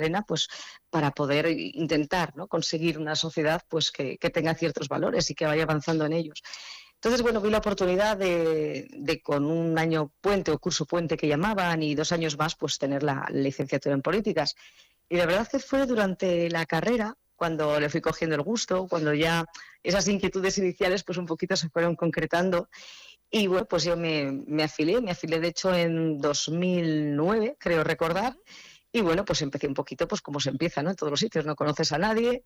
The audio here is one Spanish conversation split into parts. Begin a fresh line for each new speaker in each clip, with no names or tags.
arena, pues para poder intentar ¿no? conseguir una sociedad pues que, tenga ciertos valores y que vaya avanzando en ellos. Entonces, bueno, vi la oportunidad de, con un año puente o curso puente que llamaban y dos años más, pues tener la licenciatura en políticas. Y la verdad que fue durante la carrera cuando le fui cogiendo el gusto, cuando ya esas inquietudes iniciales pues un poquito se fueron concretando. Y bueno, pues yo me, me afilié, me afilié de hecho en 2009, creo recordar, y bueno, pues empecé un poquito, pues como se empieza, ¿no? En todos los sitios, no conoces a nadie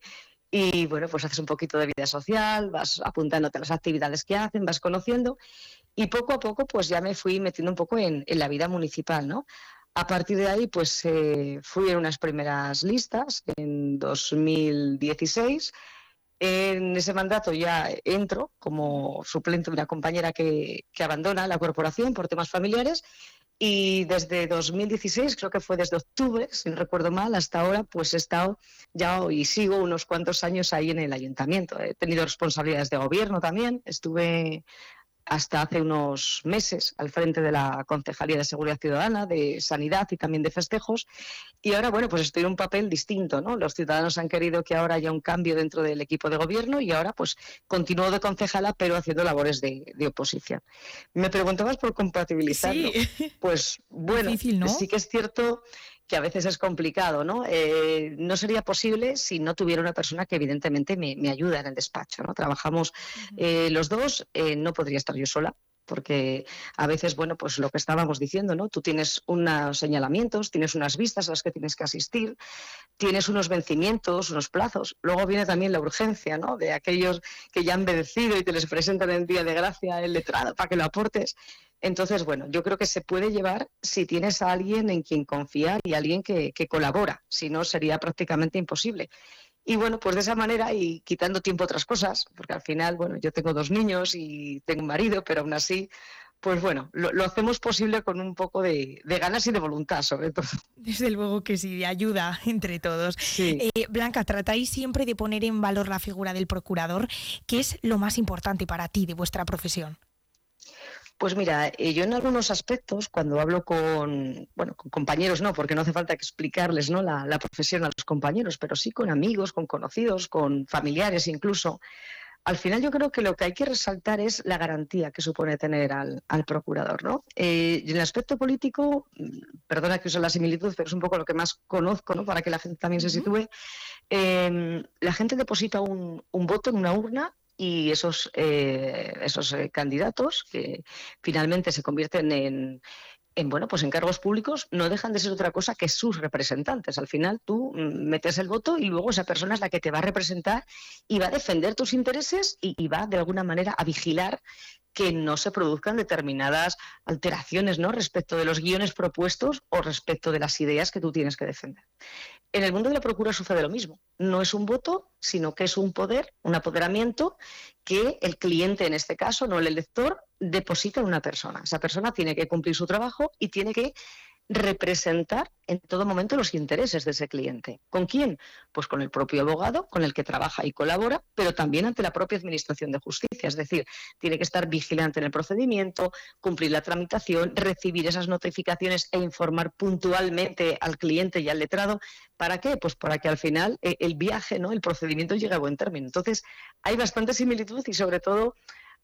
y bueno, pues haces un poquito de vida social, vas apuntándote a las actividades que hacen, vas conociendo y poco a poco pues ya me fui metiendo un poco en, en la vida municipal, ¿no? A partir de ahí pues eh, fui en unas primeras listas en 2016. En ese mandato ya entro como suplente de una compañera que, que abandona la corporación por temas familiares y desde 2016, creo que fue desde octubre, si no recuerdo mal, hasta ahora, pues he estado ya y sigo unos cuantos años ahí en el ayuntamiento. He tenido responsabilidades de gobierno también. Estuve hasta hace unos meses al frente de la Concejalía de Seguridad Ciudadana, de Sanidad y también de Festejos. Y ahora, bueno, pues estoy en un papel distinto, ¿no? Los ciudadanos han querido que ahora haya un cambio dentro del equipo de gobierno y ahora, pues, continúo de concejala, pero haciendo labores de, oposición. Me preguntabas por compatibilizarlo. Pues, bueno, sí que es cierto que a veces es complicado, ¿no? Eh, no sería posible si no tuviera una persona que evidentemente me, me ayuda en el despacho, ¿no? Trabajamos eh, los dos, eh, no podría estar yo sola, porque a veces, bueno, pues lo que estábamos diciendo, ¿no? Tú tienes unos señalamientos, tienes unas vistas a las que tienes que asistir, tienes unos vencimientos, unos plazos. Luego viene también la urgencia, ¿no? De aquellos que ya han vencido y te les presentan en día de gracia el letrado para que lo aportes. Entonces, bueno, yo creo que se puede llevar si tienes a alguien en quien confiar y alguien que, colabora, si no sería prácticamente imposible. Y bueno, pues de esa manera y quitando tiempo a otras cosas, porque al final, bueno, yo tengo dos niños y tengo un marido, pero aún así, pues bueno, lo, hacemos posible con un poco de, ganas y de voluntad, sobre todo.
Desde luego que sí, de ayuda entre todos. Eh, Blanca, tratáis siempre de poner en valor la figura del procurador. ¿Qué es lo más importante para ti de vuestra profesión?
Pues mira, eh, yo en algunos aspectos, cuando hablo con, bueno, con compañeros, no, porque no hace falta que explicarles ¿no? la, profesión a los compañeros, pero sí con amigos, con conocidos, con familiares incluso, al final yo creo que lo que hay que resaltar es la garantía que supone tener al, procurador. ¿no? Eh, y en el aspecto político, mm, perdona que use la similitud, pero es un poco lo que más conozco ¿no? para que la gente también se sitúe, em, la gente deposita un, un voto en una urna y esos, eh, esos eh, candidatos que finalmente se convierten en, en, bueno, pues en cargos públicos no dejan de ser otra cosa que sus representantes. Al final tú mm, metes el voto y luego esa persona es la que te va a representar y va a defender tus intereses y, y va de alguna manera a vigilar que no se produzcan determinadas alteraciones ¿no? respecto de los guiones propuestos o respecto de las ideas que tú tienes que defender. En el mundo de la procura sucede lo mismo. No es un voto, sino que es un poder, un apoderamiento que el cliente, en este caso, no el elector, deposita en una persona. Esa persona tiene que cumplir su trabajo y tiene que representar en todo momento los intereses de ese cliente. ¿Con quién? Pues con el propio abogado, con el que trabaja y colabora, pero también ante la propia Administración de Justicia. Es decir, tiene que estar vigilante en el procedimiento, cumplir la tramitación, recibir esas notificaciones e informar puntualmente al cliente y al letrado. ¿Para qué? Pues para que al final eh, el viaje, ¿no? el procedimiento llegue a buen término. Entonces, hay bastante similitud y sobre todo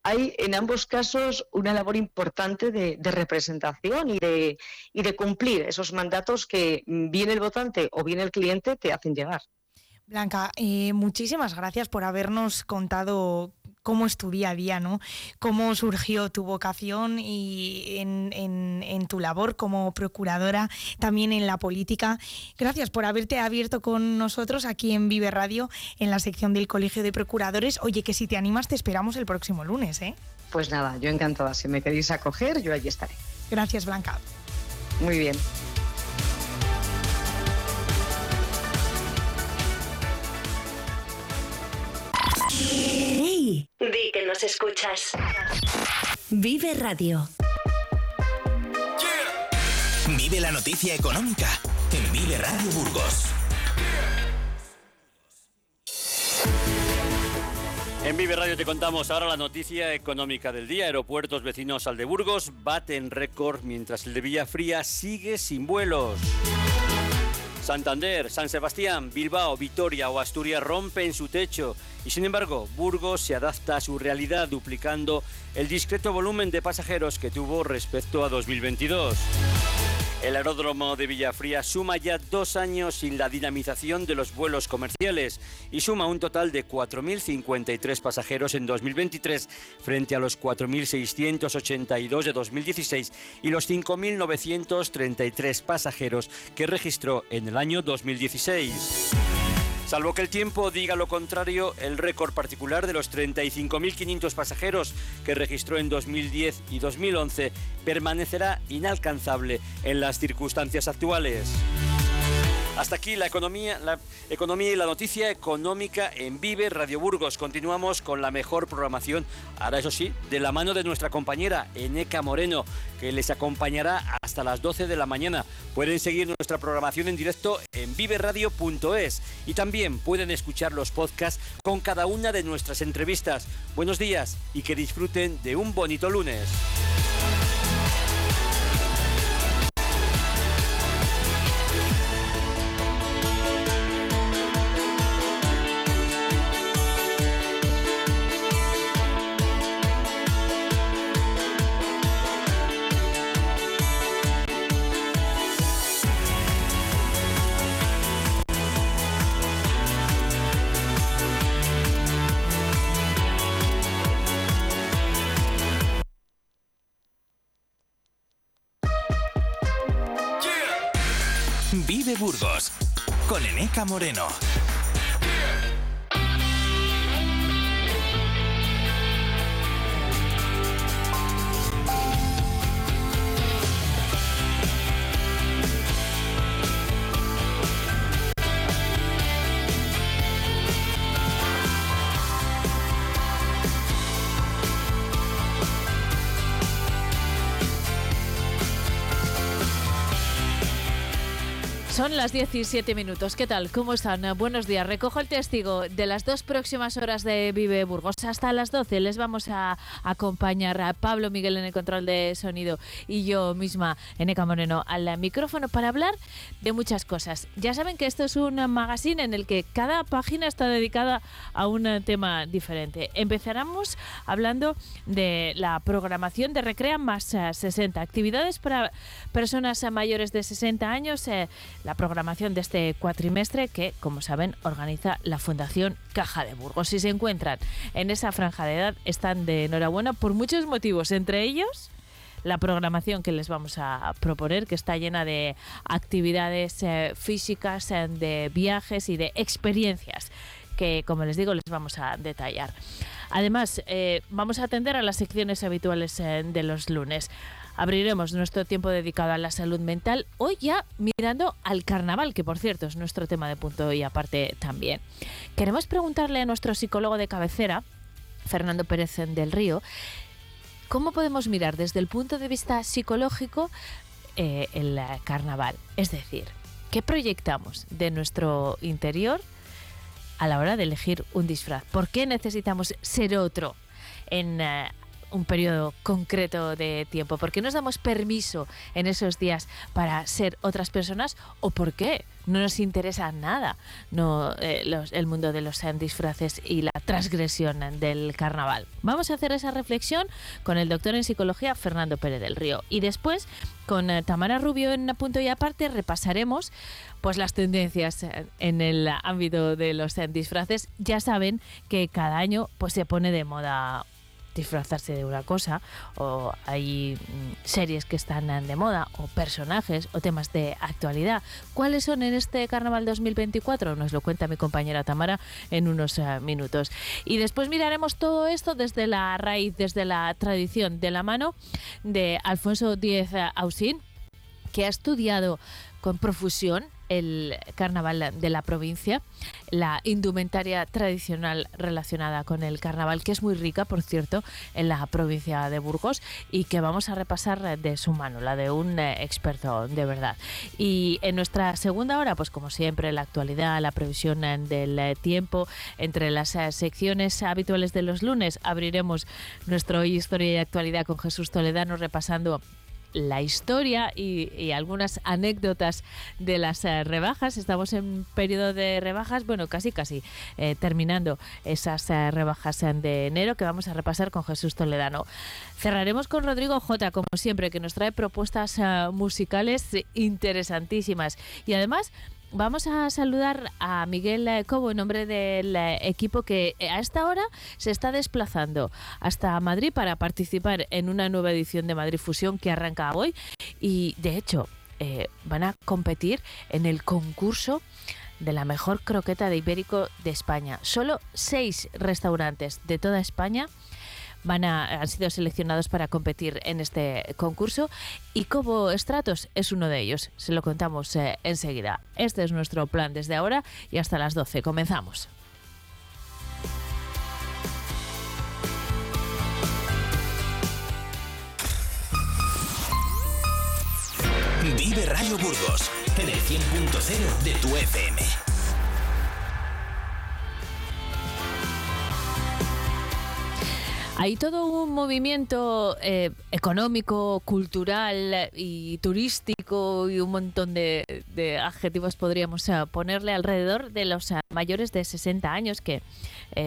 hay en ambos casos una labor importante de, representación y de, y de cumplir esos mandatos que bien el votante o bien el cliente te hacen llegar.
Blanca, eh, muchísimas gracias por habernos contado cómo es tu día a día, ¿no? Cómo surgió tu vocación y en, tu labor como procuradora, también en la política. Gracias por haberte abierto con nosotros aquí en Vive Radio, en la sección del Colegio de Procuradores. Oye, que si te animas te esperamos el próximo lunes, ¿eh?
Pues nada, yo encantada. Si me queréis acoger, yo allí estaré.
Gracias, Blanca.
Muy bien.
Di que nos escuchas. Vive Radio.
Vive la noticia económica en Vive Radio Burgos.
En Vive Radio te contamos ahora la noticia económica del día. Aeropuertos vecinos al de Burgos baten récord mientras el de Villafría sigue sin vuelos. Santander, San Sebastián, Bilbao, Vitoria o Asturias rompen su techo y sin embargo Burgos se adapta a su realidad duplicando el discreto volumen de pasajeros que tuvo respecto a 2022. El aeródromo de Villafría suma ya dos años sin la dinamización de los vuelos comerciales y suma un total de 4.053 pasajeros en 2023 frente a los 4.682 de 2016 y los 5.933 pasajeros que registró en el año 2016. Salvo que el tiempo diga lo contrario, el récord particular de los 35.500 pasajeros que registró en 2010 y 2011 permanecerá inalcanzable en las circunstancias actuales. Hasta aquí la economía, la economía y la noticia económica en Vive Radio Burgos. Continuamos con la mejor programación, ahora eso sí, de la mano de nuestra compañera Eneca Moreno, que les acompañará hasta las 12 de la mañana. Pueden seguir nuestra programación en directo en viveradio.es y también pueden escuchar los podcasts con cada una de nuestras entrevistas. Buenos días y que disfruten de un bonito lunes.
Eneca Moreno.
Son las 17 minutos. ¿Qué tal? ¿Cómo están? Buenos días. Recojo el testigo de las dos próximas horas de Vive Burgos. Hasta las 12 les vamos a acompañar a Pablo Miguel en el control de sonido y yo misma, Eneca Moreno, al micrófono para hablar de muchas cosas. Ya saben que esto es un magazine en el que cada página está dedicada a un tema diferente. Empezaremos hablando de la programación de Recrea más 60. Actividades para personas mayores de 60 años. Eh, programación de este cuatrimestre que, como saben, organiza la Fundación Caja de Burgos. Si se encuentran en esa franja de edad, están de enhorabuena por muchos motivos, entre ellos la programación que les vamos a proponer, que está llena de actividades eh, físicas, eh, de viajes y de experiencias que, como les digo, les vamos a detallar. Además, eh, vamos a atender a las secciones habituales de los lunes abriremos nuestro tiempo dedicado a la salud mental, hoy ya mirando al carnaval, que por cierto es nuestro tema de punto y aparte también. Queremos preguntarle a nuestro psicólogo de cabecera, Fernando Pérez del Río, cómo podemos mirar desde el punto de vista psicológico eh, el carnaval. Es decir, ¿qué proyectamos de nuestro interior a la hora de elegir un disfraz? ¿Por qué necesitamos ser otro en eh, un periodo concreto de tiempo? ¿Por qué nos damos permiso en esos días para ser otras personas o por qué no nos interesa nada eh, el mundo de los disfraces y la transgresión del carnaval? Vamos a hacer esa reflexión con el doctor en psicología Fernando Pérez del Río y después con eh, Tamara Rubio en punto y aparte repasaremos pues las tendencias en el ámbito de los disfraces. Ya saben que cada año pues se pone de moda disfrazarse de una cosa, o hay mm, series que están de moda, o personajes, o temas de actualidad. ¿Cuáles son en este Carnaval 2024? Nos lo cuenta mi compañera Tamara en unos eh, minutos. Y después miraremos todo esto desde la raíz, desde la tradición, de la mano de Alfonso Díez Ausín, que ha estudiado con profusión el carnaval de la provincia, la indumentaria tradicional relacionada con el carnaval, que es muy rica, por cierto, en la provincia de Burgos y que vamos a repasar de su mano, la de un eh, experto de verdad. Y en nuestra segunda hora, pues como siempre, la actualidad, la previsión eh, del eh, tiempo, entre las secciones habituales de los lunes, abriremos nuestro Historia y Actualidad con Jesús Toledano repasando la historia y, algunas anécdotas de las eh, rebajas. Estamos en periodo de rebajas, bueno, casi casi eh, terminando esas eh, rebajas de enero que vamos a repasar con Jesús Toledano. Cerraremos con Rodrigo J, como siempre, que nos trae propuestas musicales interesantísimas. Y además Vamos a saludar a Miguel Cobo en nombre del equipo que a esta hora se está desplazando hasta Madrid para participar en una nueva edición de Madrid Fusión que arranca hoy y de hecho eh, van a competir en el concurso de la mejor croqueta de ibérico de España. Solo seis restaurantes de toda España van a, han sido seleccionados para competir en este concurso y Cobo Stratos es uno de ellos. Se lo contamos eh, enseguida. Este es nuestro plan desde ahora y hasta las 12. Comenzamos.
Vive Radio Burgos en el 100.0 de tu FM.
Hay todo un movimiento eh, económico, cultural y turístico y un montón de, adjetivos podríamos eh, ponerle alrededor de los eh, mayores de 60 años que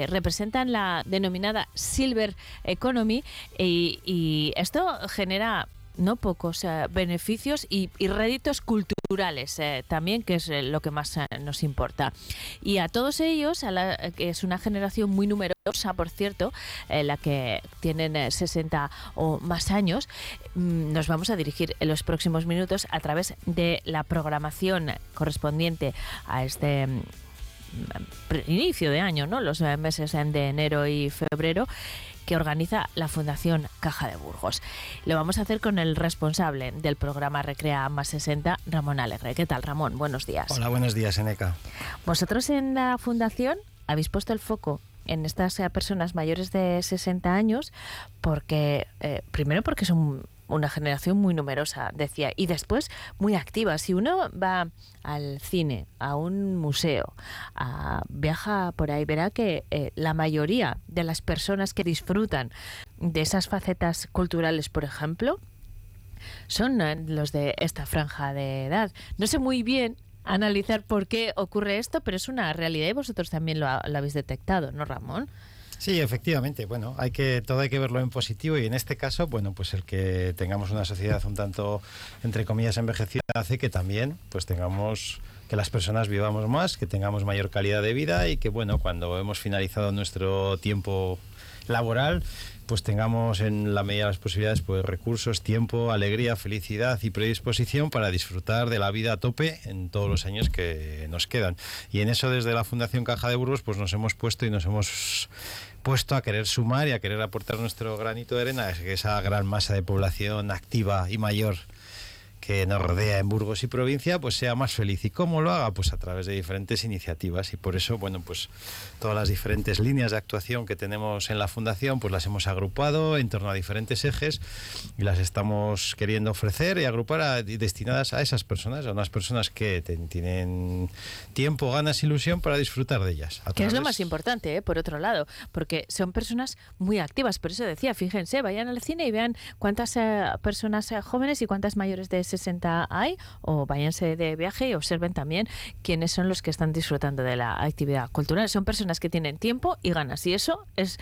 representan la denominada Silver Economy. Y esto genera no pocos eh, beneficios y, réditos culturales eh, también, que es eh, lo que más nos importa. Y a todos ellos, a la, que es una generación muy numerosa, por cierto, la que tienen 60 o más años, mm, nos vamos a dirigir en los próximos minutos a través de la programación correspondiente a este mm, inicio de año, ¿no? los meses de enero y febrero que organiza la Fundación Caja de Burgos. Lo vamos a hacer con el responsable del programa Recrea Más 60, Ramón Alegre. ¿Qué tal, Ramón? Buenos días.
Hola, buenos días, Eneca.
Vosotros en la Fundación habéis puesto el foco en estas personas mayores de 60 años porque, eh, primero porque son una generación muy numerosa, decía, y después muy activa. Si uno va al cine, a un museo, viaja por ahí, verá que eh, la mayoría de las personas que disfrutan de esas facetas culturales, por ejemplo, son eh, los de esta franja de edad. No sé muy bien analizar por qué ocurre esto, pero es una realidad y vosotros también lo, lo habéis detectado, ¿no, Ramón?
Sí, efectivamente. Bueno, hay que todo hay que verlo en positivo y en este caso, bueno, pues el que tengamos una sociedad un tanto entre comillas envejecida hace que también pues tengamos que las personas vivamos más, que tengamos mayor calidad de vida y que bueno, cuando hemos finalizado nuestro tiempo laboral, pues tengamos en la medida de las posibilidades pues recursos, tiempo, alegría, felicidad y predisposición para disfrutar de la vida a tope en todos los años que nos quedan. Y en eso desde la Fundación Caja de Burgos pues nos hemos puesto y nos hemos a querer sumar y a querer aportar nuestro granito de arena a esa gran masa de población activa y mayor que nos rodea en Burgos y provincia, pues sea más feliz. ¿Y cómo lo haga? Pues a través de diferentes iniciativas. Y por eso, bueno, pues todas las diferentes líneas de actuación que tenemos en la Fundación, pues las hemos agrupado en torno a diferentes ejes y las estamos queriendo ofrecer y agrupar destinadas a esas personas, a unas personas que tienen tiempo, ganas, ilusión para disfrutar de ellas.
Que es lo más importante, ¿eh? por otro lado, porque son personas muy activas. Por eso decía, fíjense, vayan al cine y vean cuántas eh, personas eh, jóvenes y cuántas mayores de 60 hay, o váyanse de viaje y observen también quiénes son los que están disfrutando de la actividad cultural. Son personas que tienen tiempo y ganas, y eso es,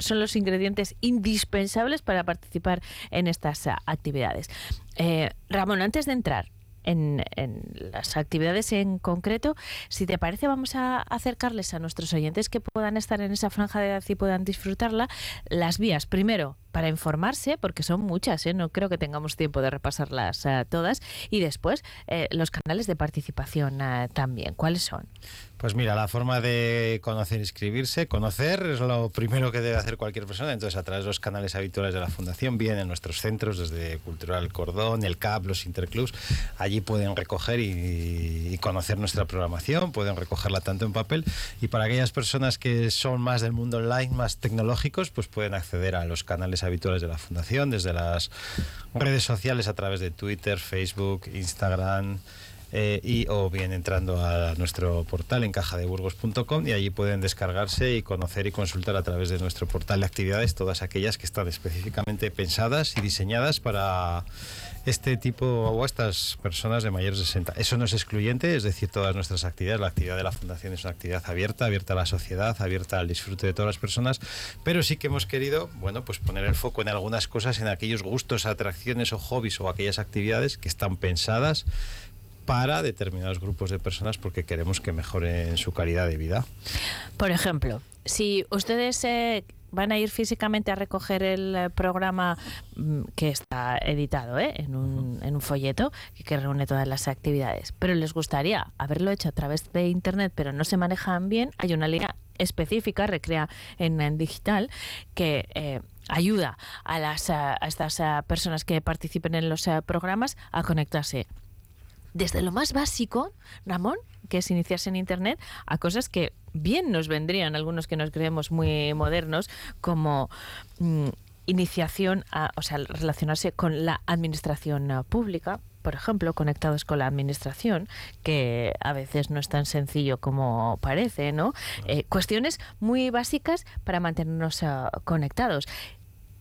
son los ingredientes indispensables para participar en estas actividades. Eh, Ramón, antes de entrar en, las actividades en concreto. Si te parece, vamos a acercarles a nuestros oyentes que puedan estar en esa franja de edad y puedan disfrutarla. Las vías, primero, para informarse, porque son muchas, ¿eh? no creo que tengamos tiempo de repasarlas eh, todas, y después eh, los canales de participación también. ¿Cuáles son?
Pues mira, la forma de conocer e inscribirse, conocer es lo primero que debe hacer cualquier persona, entonces a través de los canales habituales de la Fundación, bien en nuestros centros, desde Cultural Cordón, el CAP, los Interclubs, allí pueden recoger y, y conocer nuestra programación, pueden recogerla tanto en papel, y para aquellas personas que son más del mundo online, más tecnológicos, pues pueden acceder a los canales habituales de la Fundación, desde las redes sociales a través de Twitter, Facebook, Instagram. Eh, y o bien entrando a nuestro portal en cajadeburgos.com y allí pueden descargarse y conocer y consultar a través de nuestro portal de actividades todas aquellas que están específicamente pensadas y diseñadas para este tipo o estas personas de mayores de 60. Eso no es excluyente, es decir, todas nuestras actividades, la actividad de la Fundación es una actividad abierta, abierta a la sociedad, abierta al disfrute de todas las personas, pero sí que hemos querido, bueno, pues poner el foco en algunas cosas, en aquellos gustos, atracciones o hobbies o aquellas actividades que están pensadas para determinados grupos de personas porque queremos que mejoren su calidad de vida.
Por ejemplo, si ustedes eh, van a ir físicamente a recoger el eh, programa mm, que está editado ¿eh? en, un, en un folleto que reúne todas las actividades, pero les gustaría haberlo hecho a través de Internet, pero no se manejan bien, hay una línea específica, Recrea en, en digital, que ayuda a, las, a estas personas que participen en los programas a conectarse desde lo más básico, Ramón, que es iniciarse en Internet, a cosas que bien nos vendrían, algunos que nos creemos muy modernos, como mm, iniciación, a, o sea, relacionarse con la administración uh, pública, por ejemplo, conectados con la administración, que a veces no es tan sencillo como parece, ¿no? Eh, cuestiones muy básicas para mantenernos uh, conectados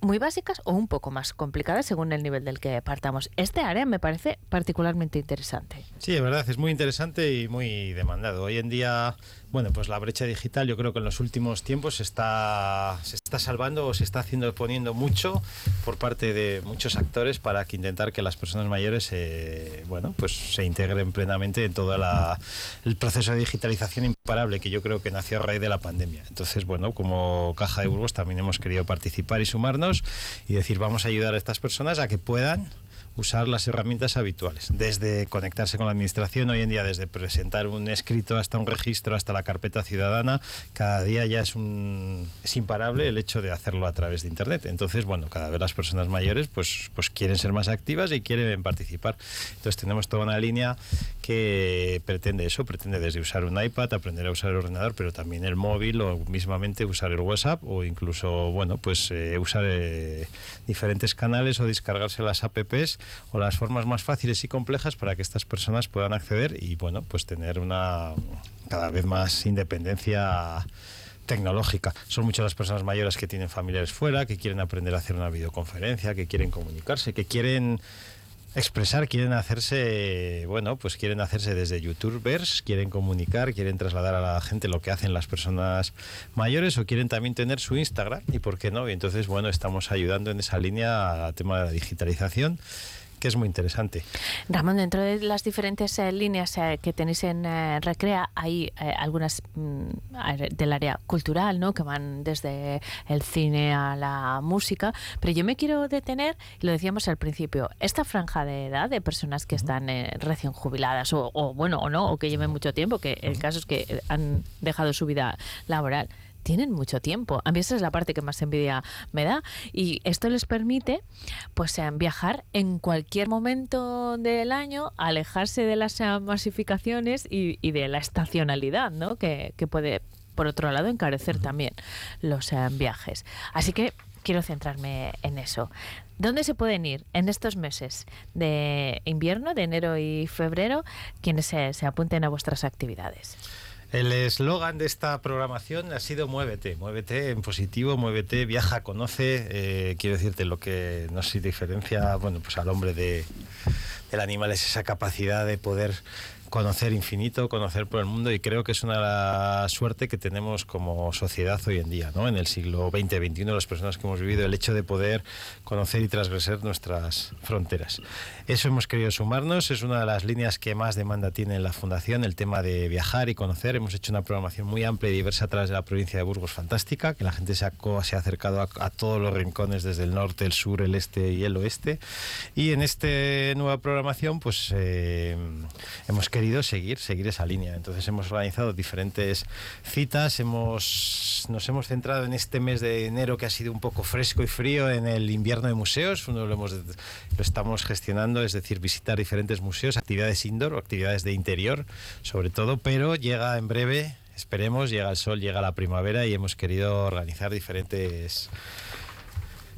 muy básicas o un poco más complicadas según el nivel del que partamos. Este área me parece particularmente interesante.
Sí, de verdad, es muy interesante y muy demandado. Hoy en día bueno, pues la brecha digital yo creo que en los últimos tiempos se está, se está salvando o se está haciendo poniendo mucho por parte de muchos actores para que intentar que las personas mayores eh, bueno, pues se integren plenamente en todo el proceso de digitalización imparable que yo creo que nació a raíz de la pandemia. Entonces, bueno, como Caja de Burgos también hemos querido participar y sumarnos y decir, vamos a ayudar a estas personas a que puedan usar las herramientas habituales, desde conectarse con la administración, hoy en día desde presentar un escrito hasta un registro, hasta la carpeta ciudadana, cada día ya es, un, es imparable el hecho de hacerlo a través de Internet. Entonces, bueno, cada vez las personas mayores pues, pues quieren ser más activas y quieren participar. Entonces tenemos toda una línea que pretende eso, pretende desde usar un iPad, aprender a usar el ordenador, pero también el móvil o mismamente usar el WhatsApp o incluso, bueno, pues eh, usar eh, diferentes canales o descargarse las apps o las formas más fáciles y complejas para que estas personas puedan acceder y bueno, pues tener una cada vez más independencia tecnológica. Son muchas las personas mayores que tienen familiares fuera, que quieren aprender a hacer una videoconferencia, que quieren comunicarse, que quieren expresar, quieren hacerse, bueno, pues quieren hacerse desde youtubers, quieren comunicar, quieren trasladar a la gente lo que hacen las personas mayores o quieren también tener su Instagram y por qué no. Y entonces, bueno, estamos ayudando en esa línea al tema de la digitalización que es muy interesante.
Ramón, dentro de las diferentes eh, líneas eh, que tenéis en eh, Recrea, hay algunas mm, del área cultural, ¿no? que van desde el cine a la música, pero yo me quiero detener, lo decíamos al principio, esta franja de edad de personas que están recién jubiladas o, o, bueno, o no, o que lleven mucho tiempo, que el caso es que han dejado su vida laboral tienen mucho tiempo. A mí esa es la parte que más envidia me da. Y esto les permite pues eh, viajar en cualquier momento del año, alejarse de las eh, masificaciones y, de la estacionalidad, ¿no? Que, puede, por otro lado, encarecer también los eh, viajes. Así que quiero centrarme en eso. ¿Dónde se pueden ir en estos meses de invierno, de enero y febrero, quienes se apunten a vuestras actividades?
El eslogan de esta programación ha sido Muévete, muévete en positivo, muévete, viaja, conoce. Eh, quiero decirte lo que nos diferencia, bueno, pues al hombre de, del animal es esa capacidad de poder conocer infinito, conocer por el mundo y creo que es una suerte que tenemos como sociedad hoy en día, ¿no? En el siglo XX, XXI, las personas que hemos vivido, el hecho de poder conocer y transgredir nuestras fronteras. Eso hemos querido sumarnos, es una de las líneas que más demanda tiene la Fundación, el tema de viajar y conocer. Hemos hecho una programación muy amplia y diversa a través de la provincia de Burgos, fantástica, que la gente se ha, se ha acercado a, todos los rincones, desde el norte, el sur, el este y el oeste. Y en esta nueva programación, pues eh, hemos querido seguir, seguir esa línea. Entonces hemos organizado diferentes citas, hemos, nos hemos centrado en este mes de enero que ha sido un poco fresco y frío en el invierno de museos, uno lo, hemos, lo estamos gestionando, es decir, visitar diferentes museos, actividades indoor o actividades de interior sobre todo, pero llega en breve, esperemos, llega el sol, llega la primavera y hemos querido organizar diferentes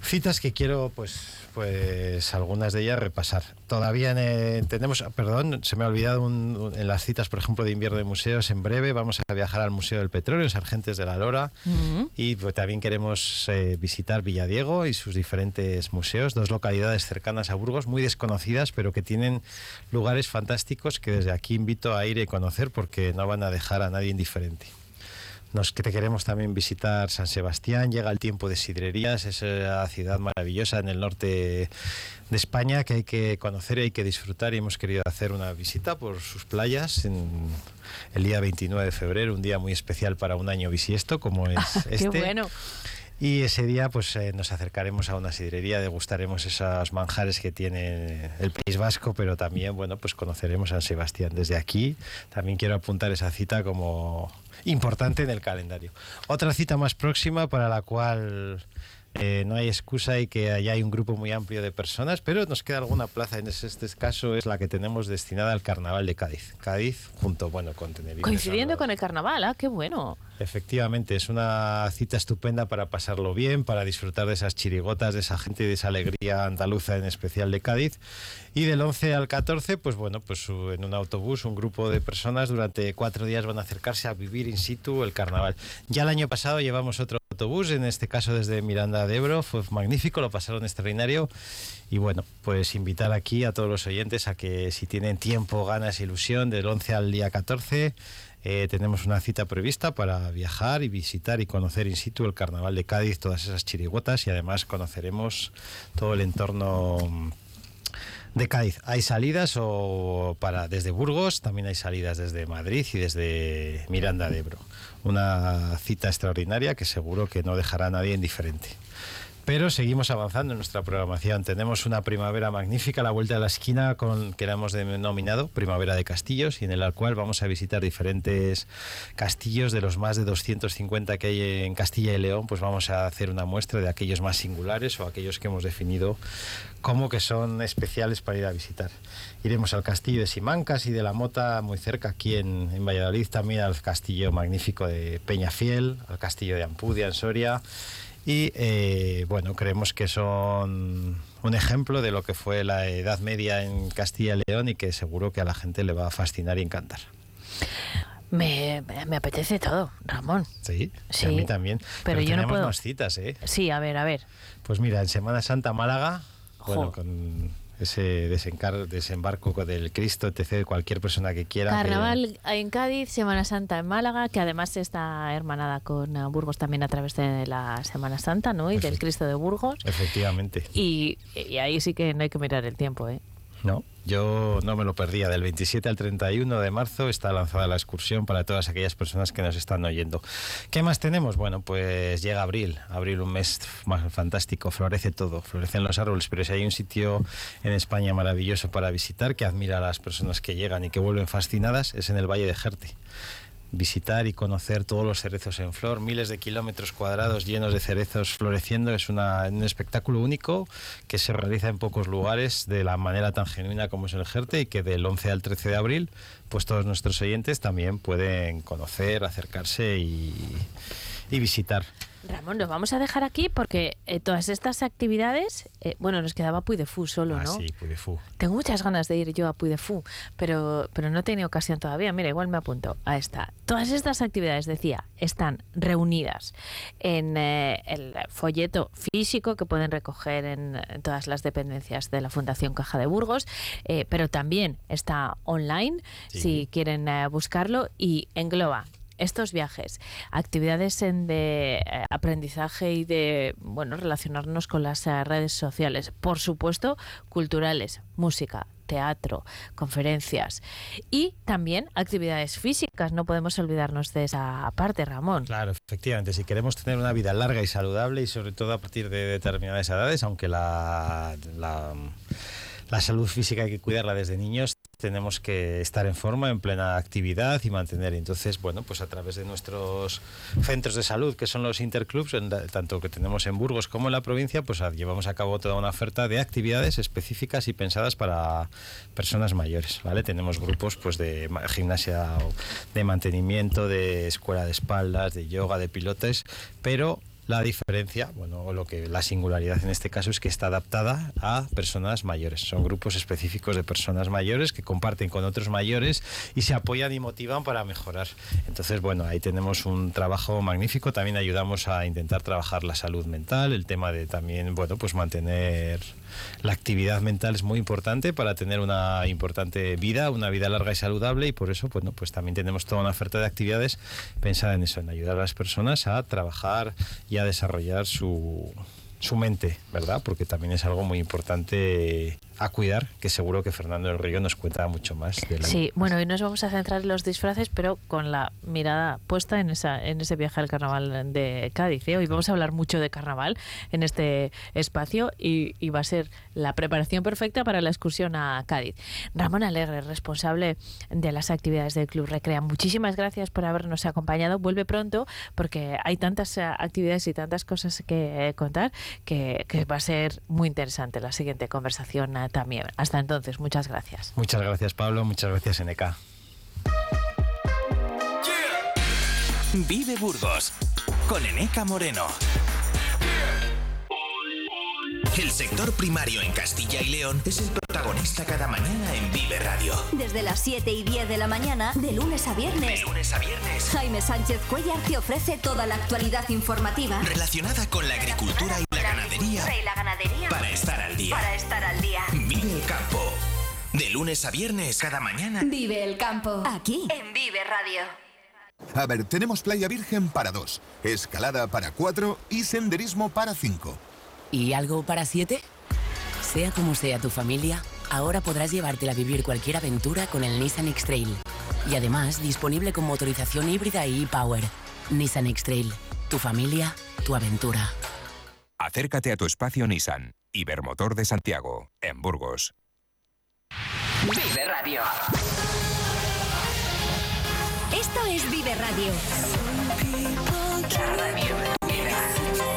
Citas que quiero, pues, pues algunas de ellas repasar. Todavía tenemos, perdón, se me ha olvidado en las citas, por ejemplo, de invierno de museos. En breve vamos a viajar al Museo del Petróleo, Sargentes de la Lora, y pues, también queremos eh, visitar Villadiego y sus diferentes museos, dos localidades cercanas a Burgos, muy desconocidas, pero que tienen lugares fantásticos que desde aquí invito a ir y conocer porque no van a dejar a nadie indiferente. Nos que te queremos también visitar San Sebastián, llega el tiempo de sidrerías, es una ciudad maravillosa en el norte de España que hay que conocer y hay que disfrutar y hemos querido hacer una visita por sus playas en el día 29 de febrero, un día muy especial para un año bisiesto como es este.
Qué bueno.
Y ese día pues eh, nos acercaremos a una sidrería, degustaremos esos manjares que tiene el País Vasco, pero también bueno pues conoceremos a San Sebastián. Desde aquí también quiero apuntar esa cita como importante en el calendario. Otra cita más próxima para la cual eh, no hay excusa y que allá hay un grupo muy amplio de personas, pero nos queda alguna plaza. En este caso es la que tenemos destinada al Carnaval de Cádiz. Cádiz junto, bueno, con Tenerife.
Coincidiendo con el Carnaval, ¿ah? Qué bueno.
Efectivamente, es una cita estupenda para pasarlo bien, para disfrutar de esas chirigotas, de esa gente y de esa alegría andaluza, en especial de Cádiz. Y del 11 al 14, pues bueno, pues en un autobús, un grupo de personas durante cuatro días van a acercarse a vivir in situ el carnaval. Ya el año pasado llevamos otro autobús, en este caso desde Miranda de Ebro, fue magnífico, lo pasaron extraordinario. Y bueno, pues invitar aquí a todos los oyentes a que si tienen tiempo, ganas, ilusión, del 11 al día 14, eh, tenemos una cita prevista para viajar y visitar y conocer in situ el Carnaval de Cádiz, todas esas chirigotas y además conoceremos todo el entorno de Cádiz. Hay salidas o para desde Burgos, también hay salidas desde Madrid y desde Miranda de Ebro. Una cita extraordinaria que seguro que no dejará a nadie indiferente. Pero seguimos avanzando en nuestra programación. Tenemos una primavera magnífica a la vuelta de la esquina con que la hemos denominado Primavera de Castillos y en el cual vamos a visitar diferentes castillos de los más de 250 que hay en Castilla y León. Pues vamos a hacer una muestra de aquellos más singulares o aquellos que hemos definido como que son especiales para ir a visitar. Iremos al castillo de Simancas y de la Mota, muy cerca aquí en, en Valladolid, también al castillo magnífico de Peñafiel, al castillo de Ampudia en Soria y eh, bueno, creemos que son un ejemplo de lo que fue la Edad Media en Castilla y León y que seguro que a la gente le va a fascinar y encantar.
Me, apetece todo, Ramón.
Sí, sí a mí también. Pero, yo no puedo. citas, ¿eh?
Sí, a ver, a ver.
Pues mira, en Semana Santa Málaga, bueno, con ese desembarco del Cristo, etc., cualquier persona que quiera.
Carnaval en Cádiz, Semana Santa en Málaga, que además está hermanada con eh, Burgos también a través de la Semana Santa, ¿no? Y del Cristo de Burgos.
Efectivamente.
Y, y ahí sí que no hay que mirar el tiempo, ¿eh?
No, yo no me lo perdía. Del 27 al 31 de marzo está lanzada la excursión para todas aquellas personas que nos están oyendo. ¿Qué más tenemos? Bueno, pues llega abril. Abril, un mes más fantástico. Florece todo. Florecen los árboles. Pero si hay un sitio en España maravilloso para visitar que admira a las personas que llegan y que vuelven fascinadas, es en el Valle de Jerte visitar y conocer todos los cerezos en flor, miles de kilómetros cuadrados llenos de cerezos floreciendo, es una, un espectáculo único que se realiza en pocos lugares de la manera tan genuina como es el Jerte y que del 11 al 13 de abril, pues todos nuestros oyentes también pueden conocer, acercarse y, y visitar.
Ramón, nos vamos a dejar aquí porque eh, todas estas actividades, eh, bueno, nos quedaba Puy de Fou solo,
ah,
¿no?
sí, Puy de Fou.
Tengo muchas ganas de ir yo a Puy de Fou, pero, pero no he tenido ocasión todavía. Mira, igual me apunto a esta. Todas estas actividades, decía, están reunidas en eh, el folleto físico que pueden recoger en, todas las dependencias de la Fundación Caja de Burgos, pero también está online si quieren buscarlo y engloba estos viajes, actividades en de eh, aprendizaje y de bueno relacionarnos con las eh, redes sociales, por supuesto, culturales, música, teatro, conferencias y también actividades físicas. No podemos olvidarnos de esa parte, Ramón.
Claro, efectivamente. Si queremos tener una vida larga y saludable y sobre todo a partir de determinadas edades, aunque la, la la salud física hay que cuidarla desde niños, tenemos que estar en forma, en plena actividad y mantener. Entonces, bueno, pues a través de nuestros centros de salud, que son los interclubs, tanto que tenemos en Burgos como en la provincia, pues llevamos a cabo toda una oferta de actividades específicas y pensadas para personas mayores, ¿vale? Tenemos grupos pues de gimnasia de mantenimiento, de escuela de espaldas, de yoga, de pilotes, pero La diferencia, bueno, lo que la singularidad en este caso es que está adaptada a personas mayores. Son grupos específicos de personas mayores que comparten con otros mayores y se apoyan y motivan para mejorar. Entonces, bueno, ahí tenemos un trabajo magnífico. También ayudamos a intentar trabajar la salud mental, el tema de también, bueno, pues mantener la actividad mental es muy importante para tener una importante vida, una vida larga y saludable y por eso, pues también tenemos toda una oferta de actividades pensada en eso, en ayudar a las personas a trabajar y a desarrollar su, su mente, ¿verdad? Porque también es algo muy importante a cuidar, que seguro que Fernando del Río nos cuenta mucho más de la
Sí, bueno, hoy nos vamos a centrar en los disfraces, pero con la mirada puesta en esa en ese viaje al carnaval de Cádiz. ¿eh? Hoy vamos a hablar mucho de carnaval en este espacio y, y, va a ser la preparación perfecta para la excursión a Cádiz. Ramón Alegre, responsable de las actividades del Club Recrea, muchísimas gracias por habernos acompañado. Vuelve pronto porque hay tantas eh, actividades y tantas cosas que contar que, que va a ser muy interesante la siguiente conversación también. Hasta entonces, muchas gracias.
Muchas gracias, Pablo. Muchas gracias, NK.
Vive Burgos con Eneca Moreno. El sector primario en Castilla y León es el protagonista cada mañana en Vive Radio.
Desde las 7 y 10 de la mañana, de lunes a viernes.
De lunes a viernes.
Jaime Sánchez Cuellar te ofrece toda la actualidad informativa
relacionada con la agricultura y la, ganadería.
Y la ganadería.
Para estar al día.
Para estar al día.
Vive el campo. De lunes a viernes, cada mañana.
Vive el campo. Aquí, en Vive Radio.
A ver, tenemos playa virgen para dos, escalada para cuatro y senderismo para cinco.
¿Y algo para siete? Sea como sea tu familia, ahora podrás llevártela a vivir cualquier aventura con el Nissan X-Trail. Y además, disponible con motorización híbrida y e-Power. Nissan X-Trail. Tu familia, tu aventura.
Acércate a tu espacio Nissan. Ibermotor de Santiago, en Burgos.
Vive Radio. Esto es Vive Radio. La radio. ¿Y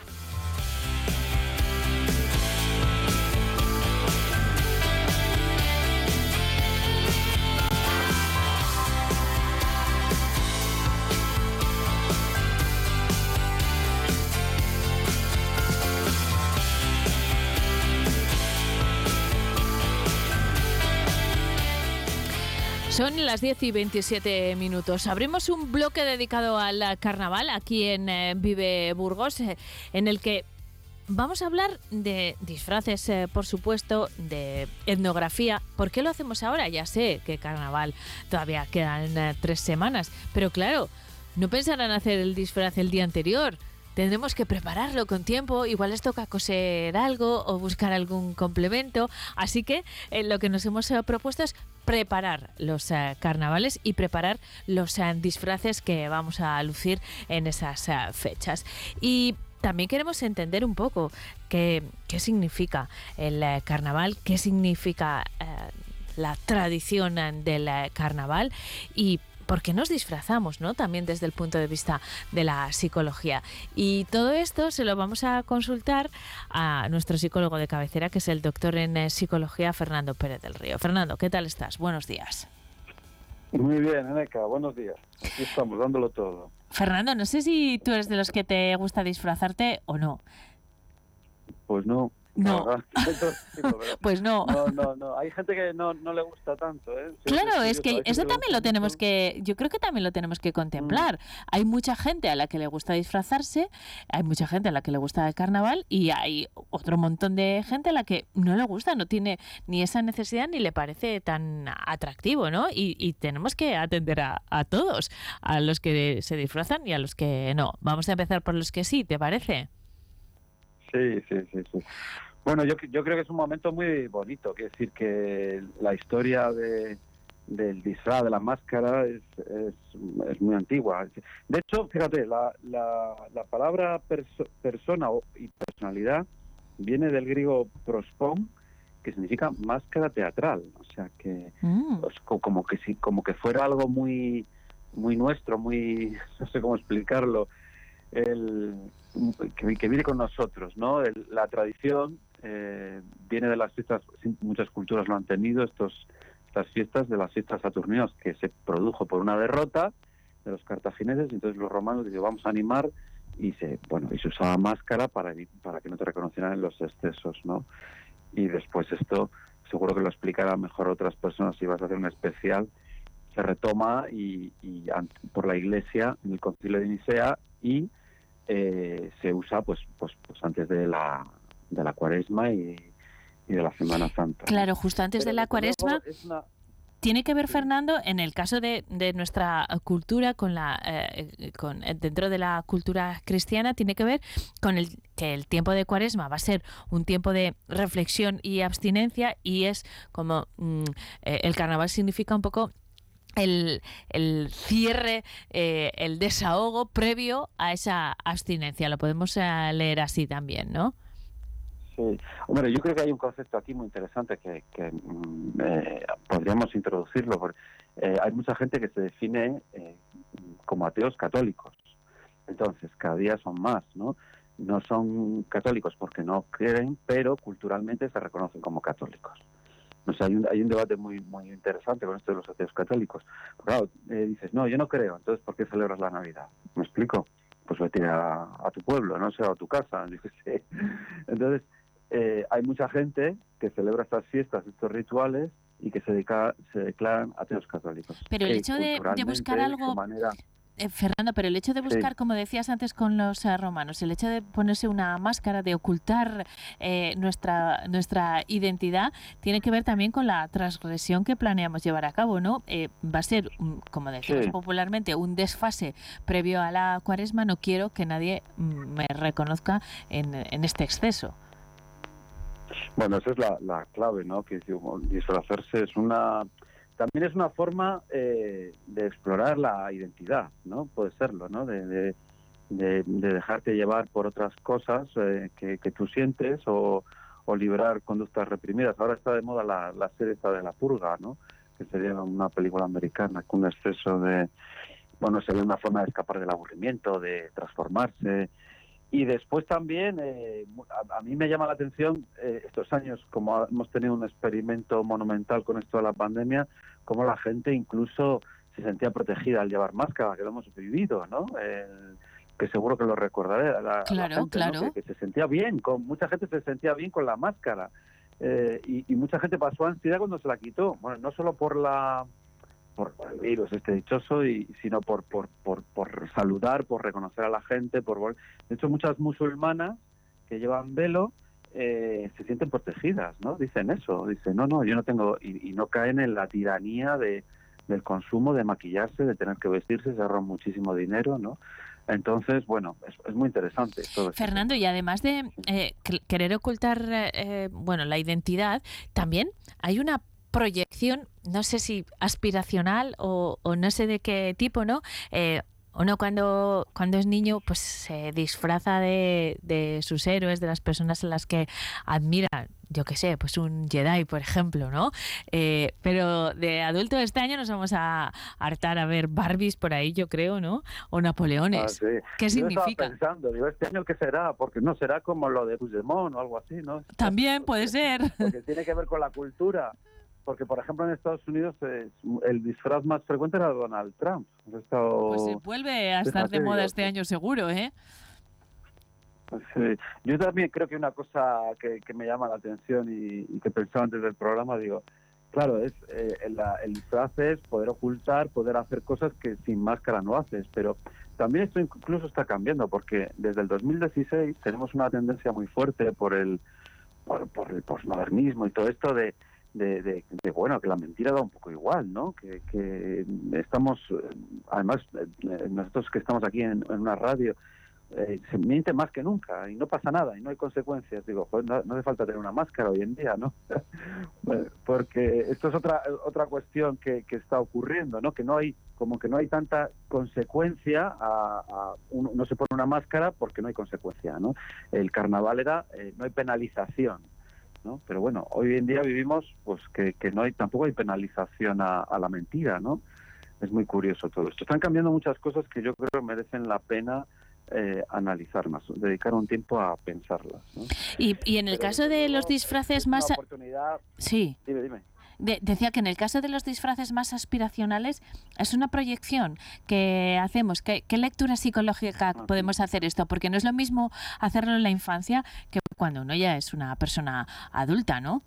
Son las 10 y 27 minutos. Abrimos un bloque dedicado al carnaval aquí en eh, Vive Burgos, eh, en el que vamos a hablar de disfraces, eh, por supuesto, de etnografía. ¿Por qué lo hacemos ahora? Ya sé que carnaval todavía quedan tres semanas, pero claro, no pensarán hacer el disfraz el día anterior. Tendremos que prepararlo con tiempo, igual les toca coser algo o buscar algún complemento. Así que eh, lo que nos hemos eh, propuesto es preparar los eh, carnavales y preparar los disfraces que vamos a lucir en esas fechas. Y también queremos entender un poco qué, qué significa el carnaval, qué significa la tradición del carnaval y por qué nos disfrazamos, ¿no? También desde el punto de vista de la psicología. Y todo esto se lo vamos a consultar a nuestro psicólogo de cabecera, que es el doctor en eh, psicología, Fernando Pérez del Río. Fernando, ¿qué tal estás? Buenos días.
Muy bien, Eneca, buenos días. Aquí estamos, dándolo todo.
Fernando, no sé si tú eres de los que te gusta disfrazarte o no.
Pues no.
No.
la verdad.
Pues no.
No, no, no. Hay gente que no, no le gusta tanto, ¿eh? Sí,
Claro, es que eso también lo tenemos que, yo creo que también lo tenemos que contemplar. Hay mucha gente a la que le gusta disfrazarse, hay mucha gente a la que le gusta el carnaval y hay otro montón de gente a la que no le gusta, no tiene ni esa necesidad ni le parece tan atractivo, ¿no? Y, y tenemos que atender a, a todos, a los que se disfrazan y a los que no. Vamos a empezar por los que sí, ¿te parece?
Sí, sí, sí, sí. Bueno, yo, yo creo que es un momento muy bonito, que decir que la historia de, del disfraz, de la máscara, es, es, es muy antigua. De hecho, fíjate, la, la, la palabra perso- persona o- y personalidad viene del griego prospon que significa máscara teatral, o sea que
Mm.
pues, co- como que si como que fuera algo muy muy nuestro, muy no sé cómo explicarlo, el que, viene con nosotros, ¿no? La tradición eh, viene de las fiestas, muchas culturas lo han tenido estos estas fiestas de las fiestas saturninas que se produjo por una derrota de los cartagineses y entonces los romanos dijeron vamos a animar y se bueno y se usaba máscara para para que no te reconocieran los excesos no y después esto seguro que lo explicarán mejor otras personas si vas a hacer un especial se retoma y, y por la iglesia en el concilio de Nicea y eh, se usa pues pues pues antes de la de la cuaresma y, y de la semana santa
Claro, justo antes
Pero
de la cuaresma.
una-
Tiene que ver, Fernando, en el caso de, de nuestra cultura, con la, eh, con, dentro de la cultura cristiana, tiene que ver con el que el tiempo de cuaresma va a ser un tiempo de reflexión y abstinencia y es como mm, eh, el carnaval significa un poco el, el cierre, eh, el desahogo previo a esa abstinencia. Lo podemos eh, leer así también, ¿no?
Sí, hombre, yo creo que hay un concepto aquí muy interesante que, mm, eh, podríamos introducirlo. porque, eh, hay mucha gente que se define como ateos católicos. Entonces, cada día son más, ¿no? No son católicos porque no creen, pero culturalmente se reconocen como católicos. Sea, hay un, hay un debate muy muy interesante con esto de los ateos católicos. Claro, eh, dices, no, yo no creo, entonces ¿por qué celebras la Navidad? ¿Me explico? Pues vete a, a tu pueblo, no sé, a tu casa, yo qué sé. Entonces, eh, hay mucha gente que celebra estas fiestas, estos rituales y que se, dedica, se declaran ateos católicos.
Pero el
Que
hecho de- buscar algo-
manera-
Eh, Fernando, pero el hecho de
Sí.
buscar, como decías antes con los eh, romanos, el hecho de ponerse una máscara, de ocultar eh, nuestra, nuestra identidad, tiene que ver también con la transgresión que planeamos llevar a cabo, ¿no? Eh, va a ser, como decimos
Sí.
popularmente, un desfase previo a la cuaresma. No quiero que nadie mm, me reconozca en, en este exceso.
Bueno, esa es la, la clave, ¿no? Que digo, disfrazarse es una... También es una forma eh, de explorar la identidad, ¿no? Puede serlo, ¿no? De, de, de- de dejarte llevar por otras cosas eh, que, que tú sientes o, o liberar conductas reprimidas. Ahora está de moda la, la serie esta de La Purga, ¿no? Que sería una película americana con un exceso de... Bueno, sería una forma de escapar del aburrimiento, de transformarse, y después también, eh, a, a mí me llama la atención eh, estos años, como hemos tenido un experimento monumental con esto de la pandemia, cómo la gente incluso se sentía protegida al llevar máscara, que lo hemos vivido, ¿no? El- que seguro que lo recordaré. la- la
Claro,
gente, ¿no?
claro.
Que, que se sentía bien, con mucha gente se sentía bien con la máscara. Eh, y, y mucha gente pasó ansiedad cuando se la quitó. Bueno, no solo por la por el virus este dichoso y sino por, por, por, por saludar, por reconocer a la gente, por de hecho muchas musulmanas que llevan velo eh, se sienten protegidas, ¿no? Dicen eso, dicen no, no, yo no tengo y, y no caen en la tiranía de del consumo, de maquillarse, de tener que vestirse, se ahorran muchísimo dinero, ¿no? Entonces, bueno, es, muy interesante todo.
Fernando, y además de eh, que- querer ocultar eh, eh, bueno, la identidad, también hay una proyección, no sé si aspiracional o, o no sé de qué tipo, ¿no? Eh, uno cuando, cuando es niño pues se disfraza de, de sus héroes, de las personas en las que admira, yo qué sé, pues un Jedi, por ejemplo, ¿no? Eh, pero de adulto este año nos vamos a hartar a ver Barbies por ahí, yo creo, ¿no? O Napoleones.
Ah, sí.
¿Qué
Yo
significa?
Estaba pensando, digo, este año qué será, porque no será como lo de Puigdemont o algo así, ¿no?
También puede ser.
Porque tiene que ver con la cultura. Porque, por ejemplo, en Estados Unidos eh, el disfraz más frecuente era Donald Trump. Estado-
Pues se vuelve a estar de moda este año seguro, ¿eh?
Sí. Yo también creo que una cosa que, que me llama la atención y, y que pensaba antes del programa, digo, claro, es eh, el disfraz es poder ocultar, poder hacer cosas que sin máscara no haces, pero también esto incluso está cambiando porque desde el 2016 tenemos una tendencia muy fuerte por el por, por el posmodernismo y todo esto de, de, de- de, bueno que la mentira da un poco igual, ¿no? Que, que estamos además eh, nosotros que estamos aquí en, una radio eh, se miente más que nunca y no pasa nada y no hay consecuencias. Digo, joder, no, hace falta tener una máscara hoy en día, ¿no? Porque esto es otra otra cuestión que, que está ocurriendo, ¿no? Que no hay como que no hay tanta consecuencia a, a uno no se pone una máscara porque no hay consecuencia, ¿no? El carnaval era eh, no hay penalización. ¿No? Pero bueno, hoy en día vivimos pues que, que no hay tampoco hay penalización a, a la mentira, ¿no? Es muy curioso todo esto. Están cambiando muchas cosas que yo creo que merecen la pena eh, analizar más, dedicar un tiempo a pensarlas. ¿no?
Y, y en el
Pero
caso de los disfraces más...
Una oportunidad.
Sí.
Dime, dime.
De- decía que en el caso de los disfraces más aspiracionales es una proyección que hacemos. ¿Qué, qué lectura psicológica podemos hacer esto? Porque no es lo mismo hacerlo en la infancia que cuando uno ya es una persona adulta, ¿no?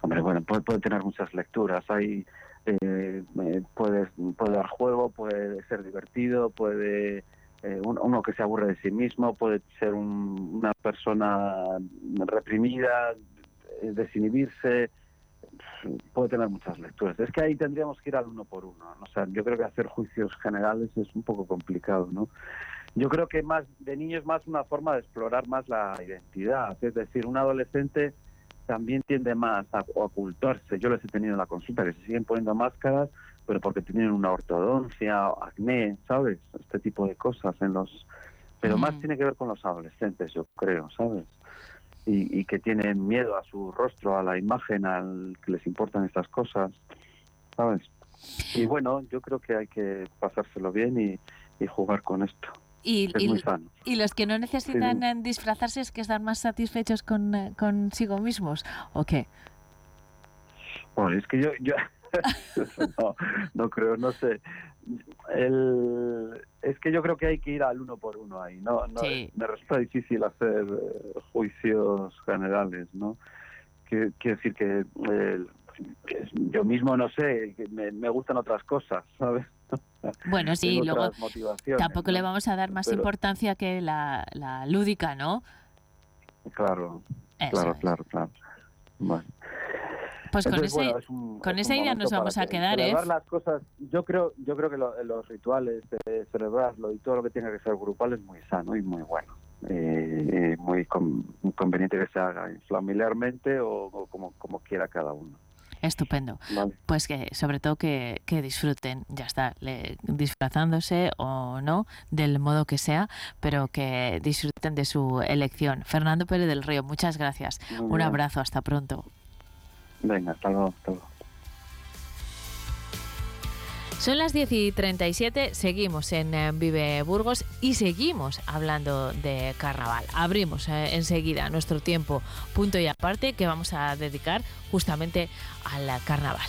Hombre, bueno, puede, tener muchas lecturas. Hay eh, eh, puede, dar juego, puede ser divertido, puede eh, un- uno que se aburre de sí mismo, puede ser un- una persona reprimida, eh, desinhibirse, puede tener muchas lecturas. Es que ahí tendríamos que ir al uno por uno. ¿no? O yo creo que hacer juicios generales es un poco complicado, ¿no? Yo creo que más de niño es más una forma de explorar más la identidad. Es decir, un adolescente también tiende más a ocultarse. Yo les he tenido en la consulta que se siguen poniendo máscaras, pero porque tienen una ortodoncia, acné, ¿sabes? Este tipo de cosas en los... Pero más tiene que ver con los adolescentes, yo creo, ¿sabes? Y, y que tienen miedo a su rostro, a la imagen, al que les importan estas cosas, ¿sabes? Y bueno, yo creo que hay que pasárselo bien y, y jugar con esto.
Y,
Es
y-
muy sano.
y los que no necesitan
Sí.
disfrazarse es que están más satisfechos con, eh, consigo mismos, ¿o qué?
Bueno, es que yo, yo no, no creo, no sé. El, es que yo creo que hay que ir al uno por uno ahí, ¿no? no
Sí.
Me resulta difícil hacer eh, juicios generales, ¿no? Quiero decir que, eh, que yo mismo no sé, que me, me gustan otras cosas, ¿sabes?
Bueno, sí, luego tampoco le vamos a dar más
Pero-
importancia que la, la lúdica, ¿no?
Claro,
Eso
claro,
es.
claro, claro. Bueno.
Pues con, ese,
bueno, es un-
con
es
esa idea nos vamos a
que
quedar, ¿eh?
las cosas, yo creo, yo creo que lo- los rituales de celebrarlo y todo lo que tenga que ser grupal es muy sano y muy bueno. Eh, eh, muy, con- muy conveniente que se haga familiarmente o, o como, como quiera cada uno.
Estupendo.
Vale.
Pues que sobre todo que, que disfruten, ya está, le- disfrazándose o no, del modo que sea, pero que disfruten de su elección. Fernando Pérez del Río, muchas gracias.
Muy
Un
bien.
abrazo, hasta pronto.
Venga, hasta luego, hasta luego.
Son las 10 y 37, seguimos en eh, Vive Burgos y seguimos hablando de carnaval. Abrimos eh, enseguida nuestro tiempo punto y aparte que vamos a dedicar justamente al carnaval.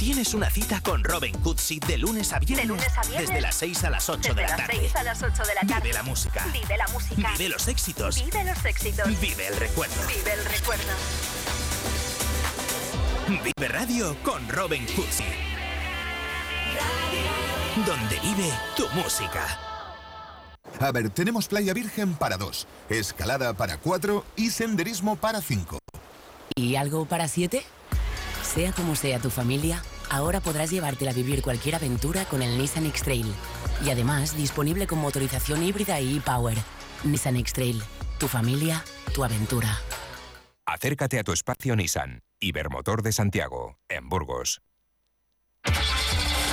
tienes una cita con Robin Cutsi de lunes a viernes,
De lunes a viernes.
desde las 6 a las 8 de
Desde
la
las
tarde.
6 a las 8 de la tarde.
Vive la música.
Vive la música.
Vive los éxitos.
Vive los éxitos.
Vive el recuerdo.
Vive el recuerdo.
Vive Radio con Robin Cutsi. Donde vive tu música.
A ver, tenemos playa virgen para dos, escalada para cuatro y senderismo para cinco.
¿Y algo para siete? Sea como sea tu familia, ahora podrás llevártela a vivir cualquier aventura con el Nissan X-Trail. Y además disponible con motorización híbrida y e-Power. Nissan X-Trail. Tu familia, tu aventura.
Acércate a tu espacio Nissan Ibermotor de Santiago, en Burgos.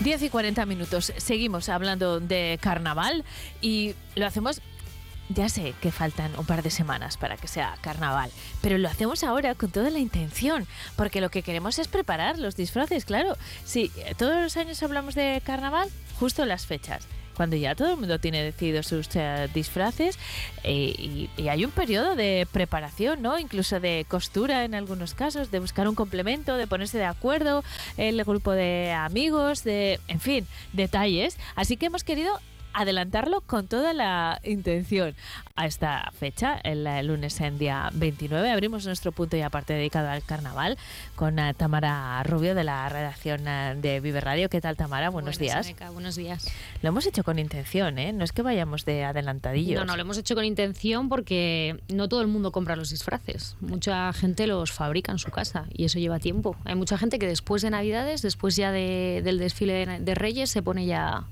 Diez y 40 minutos. Seguimos hablando de carnaval y lo hacemos ya sé que faltan un par de semanas para que sea carnaval, pero lo hacemos ahora con toda la intención, porque lo que queremos es preparar los disfraces, claro. Si todos los años hablamos de carnaval, justo las fechas cuando ya todo el mundo tiene decididos sus eh, disfraces eh, y, y hay un periodo de preparación, ¿no? Incluso de costura en algunos casos, de buscar un complemento, de ponerse de acuerdo, el grupo de amigos, de, en fin, detalles. Así que hemos querido adelantarlo con toda la intención a esta fecha, el, eh, lunes en día 29. Abrimos nuestro punto y aparte dedicado al carnaval con eh, Tamara Rubio de la redacción eh, de Vive Radio. ¿Qué tal, Tamara? Buenos
Buenas,
días.
Aneca, buenos días.
Lo hemos hecho con intención, ¿eh? No es que vayamos de adelantadillos.
No, no, lo hemos hecho con intención porque no todo el mundo compra los disfraces. Mucha gente los fabrica en su casa y eso lleva tiempo. Hay mucha gente que después de Navidades, después ya de- del desfile de, de Reyes, se pone ya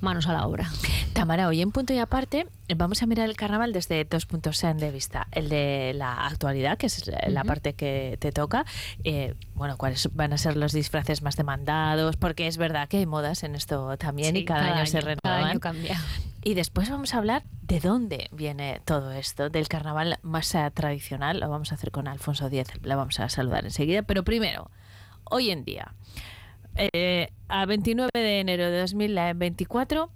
manos a la obra.
Tamara, hoy en punto y aparte vamos a mirar el carnaval desde dos puntos de vista. El de la actualidad, que es la
Ujú.
parte que te toca. eh, bueno, cuáles van a ser los disfraces más demandados, porque es verdad que hay modas en esto también
Sí,
y cada, año, se
cada
renuevan.
año cambia.
Y después vamos a hablar de dónde viene todo esto, del carnaval más eh, tradicional. Lo vamos a hacer con Alfonso X, le vamos a saludar enseguida. Pero primero, hoy en día, eh, a 29 de enero de 2024,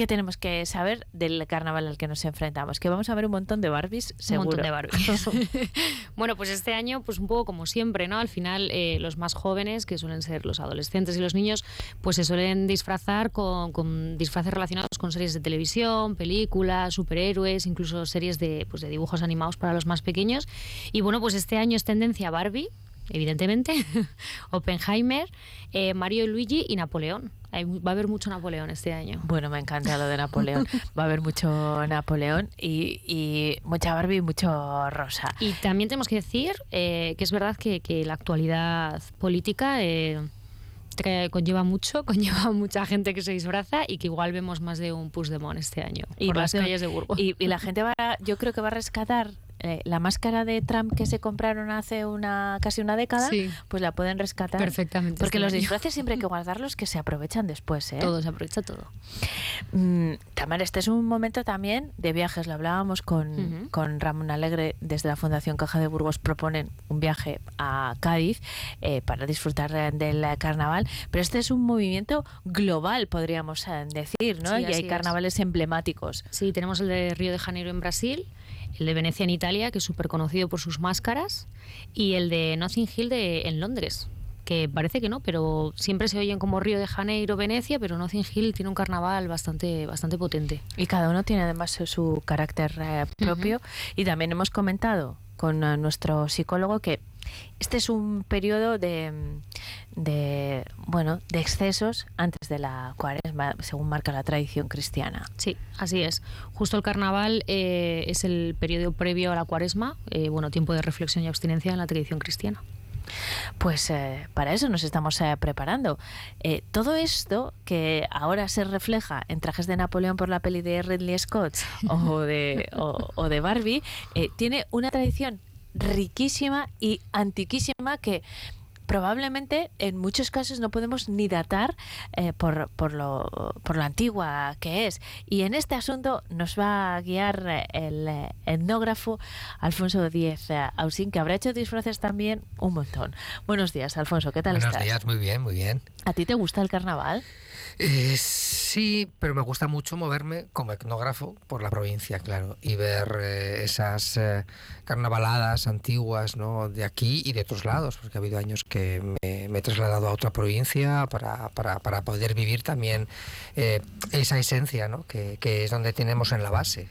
¿qué tenemos que saber del carnaval al que nos enfrentamos? Que vamos a ver un montón de Barbies, seguro.
Un montón de Barbies. bueno, pues este año, pues un poco como siempre, ¿no? Al final, eh, los más jóvenes, que suelen ser los adolescentes y los niños, pues se suelen disfrazar con, con disfraces relacionados con series de televisión, películas, superhéroes, incluso series de, pues, de dibujos animados para los más pequeños. Y bueno, pues este año es tendencia Barbie, evidentemente, Oppenheimer, eh, Mario y Luigi y Napoleón. Hay- va a haber mucho Napoleón este año.
Bueno, me encanta lo de Napoleón. Va a haber mucho Napoleón y, y mucha Barbie y mucho rosa.
Y también tenemos que decir eh, que es verdad que, que la actualidad política eh, conlleva mucho, conlleva mucha gente que se disfraza y que igual vemos más de un Puigdemont este año por las calles de Burgos.
Y, y la gente va, yo creo que va a rescatar eh, la máscara de Trump que se compraron hace una casi una década,
Sí.
pues la pueden rescatar
Perfectamente
Porque
este
los
año.
disfraces siempre hay que guardarlos que se aprovechan después, ¿eh?
Todo, se aprovecha todo.
Mm, Tamara, este es un momento también de viajes. Lo hablábamos con, con Ramón Alegre desde la Fundación Caja de Burgos. Proponen un viaje a Cádiz eh, para disfrutar del carnaval. Pero este es un movimiento global, podríamos eh, decir, ¿no?
Sí,
y hay
es.
carnavales emblemáticos.
Sí, tenemos el de Río de Janeiro en Brasil, el de Venecia en Italia, que es súper conocido por sus máscaras, y el de Nothing Hill de, en Londres, que parece que no, pero siempre se oyen como Río de Janeiro, Venecia, pero Nothing Hill tiene un carnaval bastante, bastante potente.
Y cada uno tiene además su, su carácter eh, propio. Y también hemos comentado con eh, nuestro psicólogo que este es un periodo de, de bueno de excesos antes de la cuaresma, según marca la tradición cristiana.
Sí, así es. Justo el carnaval eh, es el periodo previo a la cuaresma, eh, bueno, tiempo de reflexión y abstinencia en la tradición cristiana.
Pues eh, para eso nos estamos eh, preparando. Eh, todo esto que ahora se refleja en trajes de Napoleón por la peli de Ridley Scott o de, o, o de Barbie, tiene una tradición riquísima y antiquísima que probablemente en muchos casos no podemos ni datar eh, por, por, lo, por lo antigua que es. Y en este asunto nos va a guiar eh, el eh, etnógrafo Alfonso Díez Ausín, que habrá hecho disfraces también un montón. Buenos días, Alfonso, ¿qué tal
Buenos
estás?
días, muy bien, muy bien.
¿A ti te gusta el carnaval?
Eh, sí, pero me gusta mucho moverme como etnógrafo por la provincia, claro, y ver eh, esas eh, carnavaladas antiguas ¿no? de aquí y de otros lados, porque ha habido años que me, he trasladado a otra provincia para, para, para poder vivir también eh, esa esencia ¿no? que, que es donde tenemos en la base.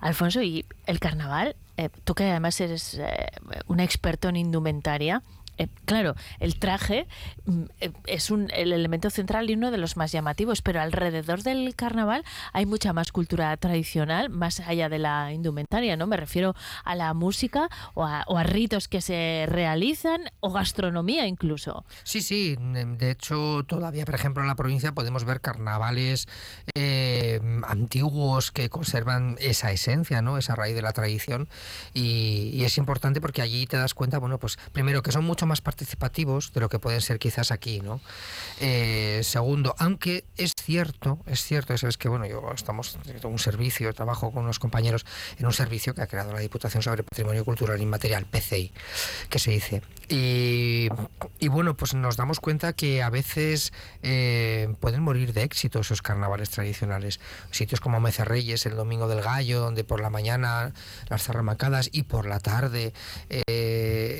Alfonso, y el carnaval, eh, tú que además eres eh, un experto en indumentaria, eh, claro, el traje mm, eh, es un, el elemento central y uno de los más llamativos, pero alrededor del carnaval hay mucha más cultura tradicional, más allá de la indumentaria, ¿no? Me refiero a la música o a, ritos que se realizan o gastronomía incluso.
Sí, sí, de hecho todavía, por ejemplo, en la provincia podemos ver carnavales eh, antiguos que conservan esa esencia, ¿no? Esa raíz de la tradición y, y es importante porque allí te das cuenta, bueno, pues primero que son mucho más participativos de lo que pueden ser quizás aquí, ¿no? Eh, segundo, aunque es cierto, es cierto, sabes que bueno, yo estamos en un servicio, trabajo con unos compañeros en un servicio que ha creado la Diputación sobre Patrimonio Cultural Inmaterial, PCI, que se dice. Y, bueno, pues nos damos cuenta que a veces eh, pueden morir de éxito esos carnavales tradicionales. Sitios como Mecerreyes, el Domingo del Gallo, donde por la mañana las zarramacadas y por la tarde eh,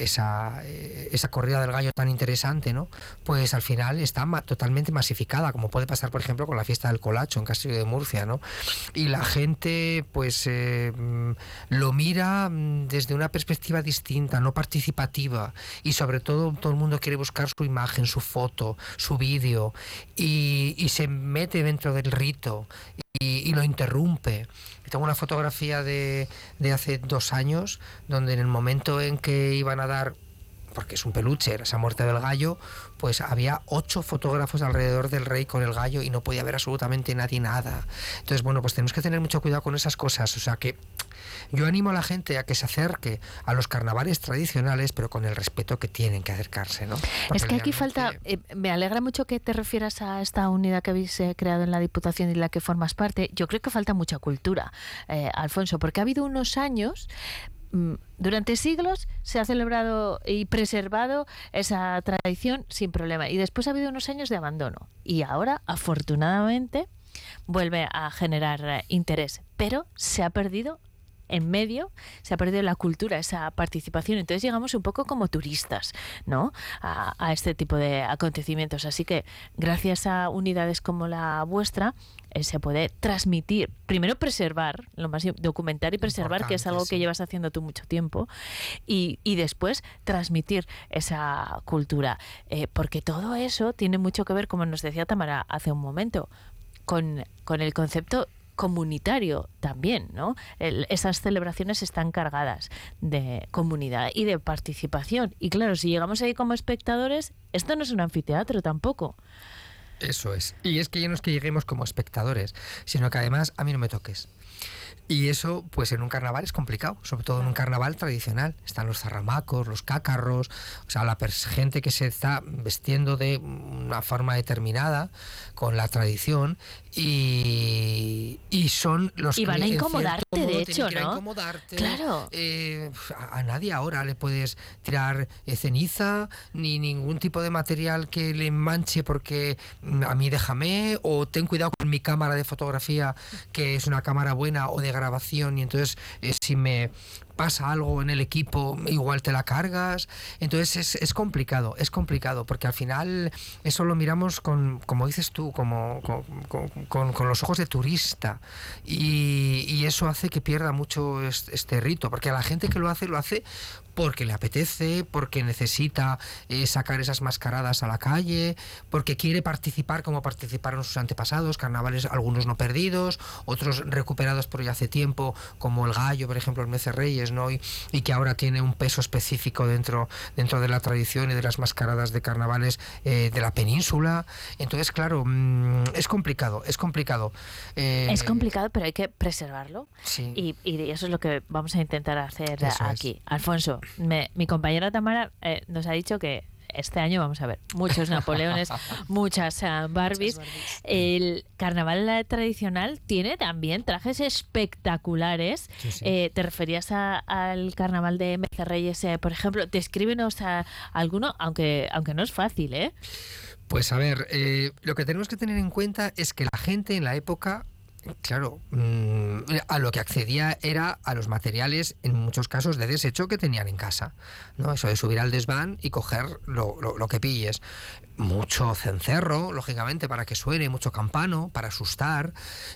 esa, esa corrida del gallo tan interesante, ¿no? Pues al final está totalmente masificada, como puede pasar, por ejemplo, con la fiesta del colacho en Castillo de Murcia, ¿no? Y la gente, pues, eh, mm, lo mira mm, desde una perspectiva distinta, no participativa, y sobre todo todo el mundo quiere buscar su imagen, su foto, su vídeo, y, se mete dentro del rito y, lo interrumpe. Tengo una fotografía de, de, hace dos años donde en el momento en que iban a dar porque es un peluche, esa muerte del gallo, pues había ocho fotógrafos alrededor del rey con el gallo y no podía ver absolutamente nadie nada. Entonces, bueno, pues tenemos que tener mucho cuidado con esas cosas. O sea que yo animo a la gente a que se acerque a los carnavales tradicionales, pero con el respeto que tienen que acercarse, ¿no?
es que aquí falta, eh, me alegra mucho que te refieras a esta unidad que habéis eh, creado en la Diputación y la que formas parte. Yo creo que falta mucha cultura, eh, Alfonso, porque ha habido unos años durante siglos se ha celebrado y preservado esa tradición sin problema. Y después ha habido unos años de abandono. Y ahora, afortunadamente, vuelve a generar eh, interés. Pero se ha perdido en medio se ha perdido la cultura, esa participación. Entonces llegamos un poco como turistas, ¿no? A, a, este tipo de acontecimientos. Así que gracias a unidades como la vuestra, eh, se puede transmitir, primero preservar, lo más documentar y preservar, que es algo que llevas haciendo tú mucho tiempo, y, y después transmitir esa cultura. Eh, porque todo eso tiene mucho que ver, como nos decía Tamara hace un momento, con, con el concepto comunitario también, ¿no? esas celebraciones están cargadas de comunidad y de participación. Y claro, si llegamos ahí como espectadores, esto no es un anfiteatro tampoco.
Eso es. Y es que ya no es que lleguemos como espectadores, sino que además a mí no me toques. Y eso, pues en un carnaval es complicado, sobre todo en un carnaval tradicional. Están los zarramacos, los cácarros, o sea, la gente que se está vestiendo de una forma determinada, con la tradición, y, y son los
y van a incomodarte, de hecho, ¿no?
A incomodarte.
Claro.
Eh, a, nadie ahora le puedes tirar eh, ceniza, ni ningún tipo de material que le manche porque mm, a mí déjame, o ten cuidado con mi cámara de fotografía, que es una cámara buena o de grabación y entonces eh, si me pasa algo en el equipo, igual te la cargas. Entonces es, es complicado, es complicado, porque al final eso lo miramos con, como dices tú, como, con, con, los ojos de turista. Y, eso hace que pierda mucho este, este rito, porque a la gente que lo hace, lo hace porque le apetece, porque necesita eh, sacar esas mascaradas a la calle, porque quiere participar como participaron sus antepasados, carnavales algunos no perdidos, otros recuperados por ya hace tiempo, como el gallo, por ejemplo, el Mece Reyes, ¿no? Y, que ahora tiene un peso específico dentro, dentro de la tradición y de las mascaradas de carnavales eh, de la península. Entonces, claro, mm, es complicado, es complicado.
Eh, es complicado, pero hay que preservarlo. Y, eso es lo que vamos a intentar hacer aquí. Alfonso, mi compañera Tamara eh, nos ha dicho que este año vamos a ver muchos Napoleones, muchas uh, Barbies. El carnaval tradicional tiene también trajes espectaculares. Eh, te referías al carnaval de Mecerreyes, eh, por ejemplo. Descríbenos a alguno, aunque, aunque no es fácil, ¿eh?
Pues a ver, lo que tenemos que tener en cuenta es que la gente en la época claro, mm, a lo que accedía era a los materiales, en muchos casos, de desecho que tenían en casa. ¿no? Eso de subir al desván y coger lo, lo que pilles. Mucho cencerro, lógicamente, para que suene, mucho campano, para asustar.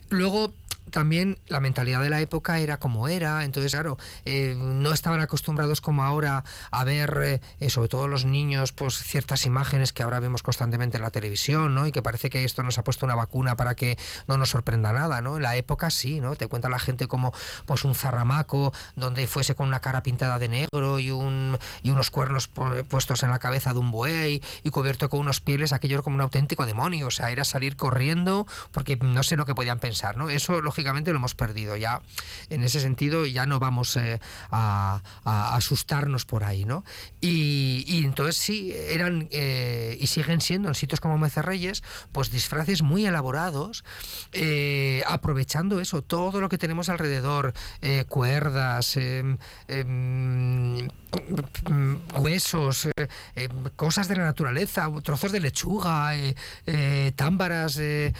Luego, también la mentalidad de la época era como era, entonces claro, eh, no estaban acostumbrados como ahora a ver, eh, sobre todo los niños, pues ciertas imágenes que ahora vemos constantemente en la televisión, ¿no? Y que parece que esto nos ha puesto una vacuna para que no nos sorprenda nada, ¿no? En la época sí, ¿no? Te cuenta la gente como pues un zarramaco donde fuese con una cara pintada de negro y, un, y unos cuernos puestos en la cabeza de un buey y cubierto con unos pieles, aquello era como un auténtico demonio, o sea, era salir corriendo porque no sé lo que podían pensar, ¿no? Eso, lógicamente lo hemos perdido. Ya en ese sentido ya no vamos eh, a, asustarnos por ahí, ¿no? Y, entonces sí, eran eh, y siguen siendo en sitios como Mecerreyes, pues disfraces muy elaborados, eh, aprovechando eso, todo lo que tenemos alrededor, cuerdas, em, huesos, cosas de la naturaleza, trozos de lechuga, támbaras de,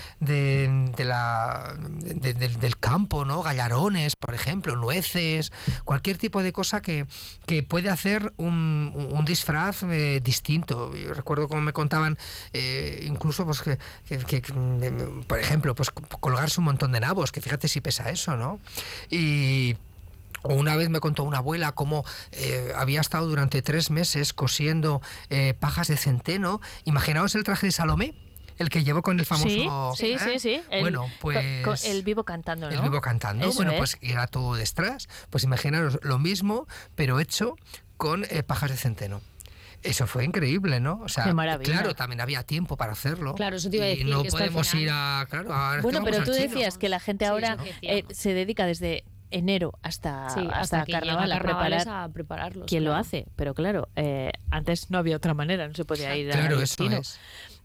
la, del campo, ¿no? Gallarones, por ejemplo, nueces, cualquier tipo de cosa que, que puede hacer un, un disfraz eh, distinto. Yo recuerdo como me contaban, eh, incluso, pues que, por ejemplo, pues colgarse un montón de nabos, que fíjate si pesa eso, ¿no? Y una vez me contó una abuela cómo eh, había estado durante tres meses cosiendo pajas de centeno. Imaginaos el traje de Salomé el que llevó con el famoso.
Sí, sí, sí.
El, bueno, pues.
el vivo cantando, ¿no?
El vivo cantando. bueno, pues era todo de strass. Pues imaginaros lo mismo, pero hecho con eh, pajas de centeno. Eso fue increíble, ¿no? O sea, claro, también había tiempo para hacerlo.
Claro, eso te iba a decir.
Y no podemos ir a. Claro,
bueno, pero tú decías que la gente ahora eh, se dedica desde enero hasta, hasta, carnaval, a, preparar,
a prepararlos.
¿Quién lo hace? Pero claro, eh, antes no había otra manera, no se podía ir
claro, a eso es.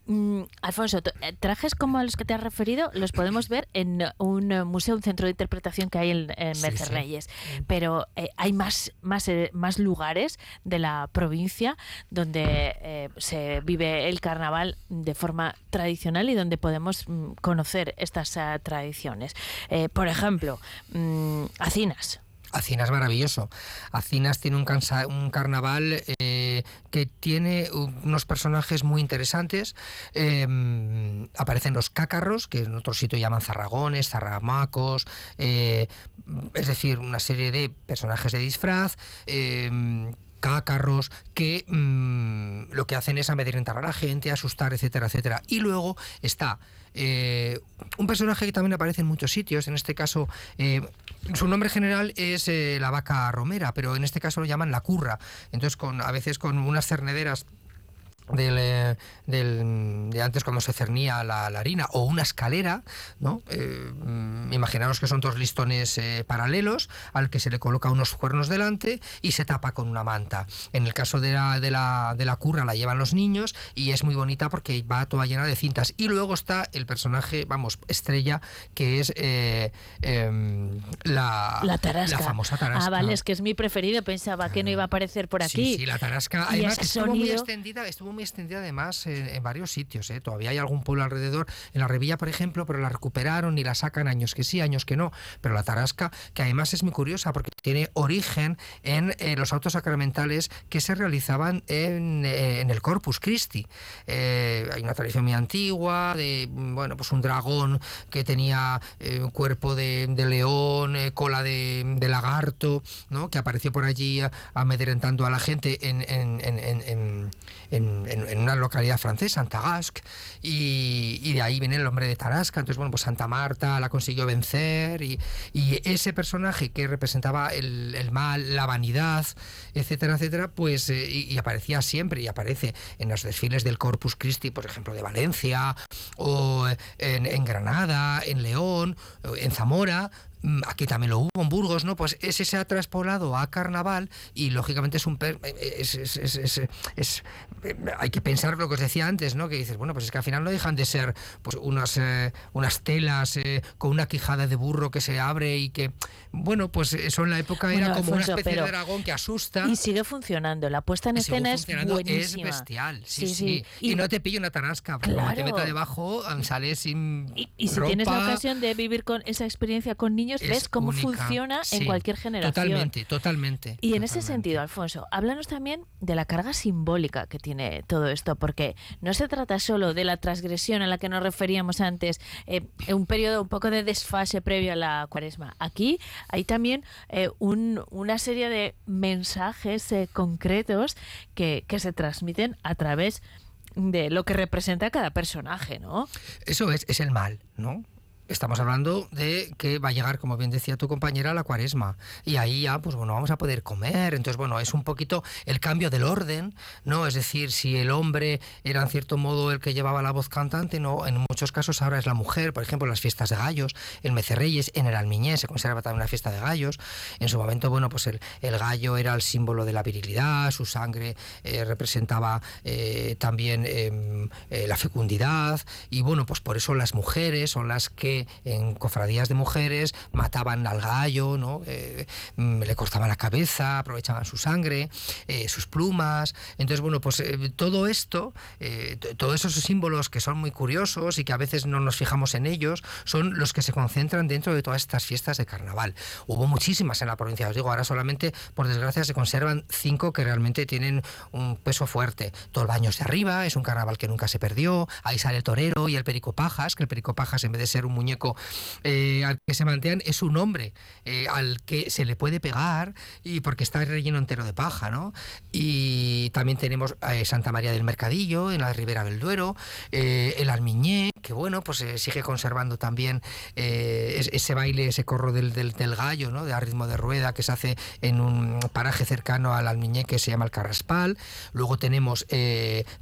Mm, Alfonso, eh, trajes como a los que te has referido los podemos ver en un eh, museo, un centro de interpretación que hay en, en Reyes, pero eh, hay más, más, más lugares de la provincia donde se vive el carnaval de forma tradicional y donde podemos mm, conocer estas tradiciones. por ejemplo, mm, Acinas.
Acinas es maravilloso. Acinas tiene un, carnaval eh, que tiene unos personajes muy interesantes. Em, aparecen los cácarros, que en otro sitio llaman zarragones, zarramacos, eh, es decir, una serie de personajes de disfraz em, cácarros que mm, lo que hacen es amedrentar a la gente, asustar, etcétera, etcétera. Y luego está eh, un personaje que también aparece en muchos sitios, en este caso su nombre general es eh, la vaca romera, pero en este caso lo llaman la curra. Entonces con, a veces con unas cernederas del, de antes cuando se cernía la, harina o una escalera, ¿no? Eh, imaginaros que son dos listones eh, paralelos al que se le coloca unos cuernos delante y se tapa con una manta. En el caso de la, de la, de la curra la llevan los niños y es muy bonita porque va toda llena de cintas. Y luego está el personaje, vamos, estrella, que es eh, em, la,
la, tarasca.
la famosa tarasca.
Ah, vale, es que es mi preferido, pensaba que no iba a aparecer por aquí.
Sí, sí, la tarasca. Además, estuvo muy extendida, estuvo muy extendida además en, varios sitios. ¿eh? Todavía hay algún pueblo alrededor. En la Revilla, por ejemplo, pero la recuperaron y la sacan años que sí, años que no. Pero la Tarasca, que además es muy curiosa porque tiene origen en eh, los autos sacramentales que se realizaban en, eh, el Corpus Christi. hay una tradición muy antigua de bueno, pues un dragón que tenía cuerpo de, león, cola de, lagarto, ¿no? que apareció por allí amedrentando a la gente en, en, en, en una localidad francesa, Antagasc, y, y, de ahí viene el nombre de Tarasca. Entonces, bueno, pues Santa Marta la consiguió vencer y, ese personaje que representaba el, mal, la vanidad, etcétera, etcétera, pues eh, y, aparecía siempre y aparece en los desfiles del Corpus Christi, por ejemplo, de Valencia o en, en Granada, en León, en Zamora, aquí también lo hubo en Burgos, ¿no? Pues ese se ha traspolado a carnaval y lógicamente es un... Es, hay que pensar lo que os decía antes, ¿no? Que dices, bueno, pues es que al final no dejan de ser pues unas, unas telas con una quijada de burro que se abre y que, bueno, pues eso en la época era como una especie de dragón que asusta.
Y sigue funcionando, la puesta en escena es buenísima.
Es bestial, sí, sí. Y, no te pillo una tarasca, porque te meta debajo, sales sin
Y, si tienes la ocasión de vivir con esa experiencia con niños, ves cómo funciona en cualquier generación.
Totalmente, totalmente.
Y en ese sentido, Alfonso, háblanos también de la carga simbólica que tiene todo esto, porque no se trata solo de la transgresión a la que nos referíamos antes, eh, un periodo un poco de desfase previo a la cuaresma. Aquí hay también eh, una serie de mensajes eh, concretos que, que se transmiten a través de lo que representa cada personaje, ¿no?
Eso es, es el mal, ¿no? Estamos hablando de que va a llegar, como bien decía tu compañera, la cuaresma. Y ahí ya, pues bueno, vamos a poder comer. Entonces, bueno, es un poquito el cambio del orden, ¿no? Es decir, si el hombre era en cierto modo el que llevaba la voz cantante, no, en muchos casos ahora es la mujer. Por ejemplo, las fiestas de gallos, en Mecerreyes, en el Almiñé se conserva también una fiesta de gallos. En su momento, bueno, pues el, el gallo era el símbolo de la virilidad, su sangre eh, representaba eh, también em, eh, la fecundidad. Y bueno, pues por eso las mujeres son las que en cofradías de mujeres mataban al gallo, ¿no? Eh, mm, le cortaban la cabeza, aprovechaban su sangre, eh, sus plumas. Entonces, bueno, pues eh, todo esto, todos esos símbolos que son muy curiosos y que a veces no nos fijamos en ellos, son los que se concentran dentro de todas estas fiestas de carnaval. Hubo muchísimas en la provincia, os digo, ahora solamente, por desgracia, se conservan cinco que realmente tienen un peso fuerte. Tolbaños de arriba, es un carnaval que nunca se perdió, ahí sale el torero y el perico pajas, que el perico pajas en vez de ser un muñeco eh, al que se mantean es un hombre eh, al que se le puede pegar y porque está relleno entero de paja, ¿no? Y también tenemos eh, Santa María del Mercadillo en la Ribera del Duero, el Almiñé, que bueno, pues sigue conservando también ese baile, ese corro del, del, gallo, ¿no? De ritmo de rueda que se hace en un paraje cercano al Almiñé que se llama el Carraspal. Luego tenemos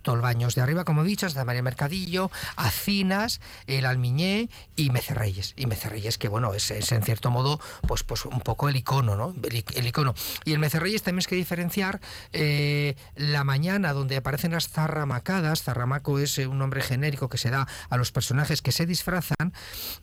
Tolbaños de arriba, como he dicho, Santa María del Mercadillo, Acinas, el Almiñé y Mecerreyes. Y Mecerreyes, que bueno, es, en cierto modo, pues, pues un poco el icono, ¿no? El, icono. Y el Mecerreyes también es que diferenciar eh, la mañana donde aparecen las zarramacadas. Zarramaco es eh, un nombre genérico que se da a los personajes que se disfrazan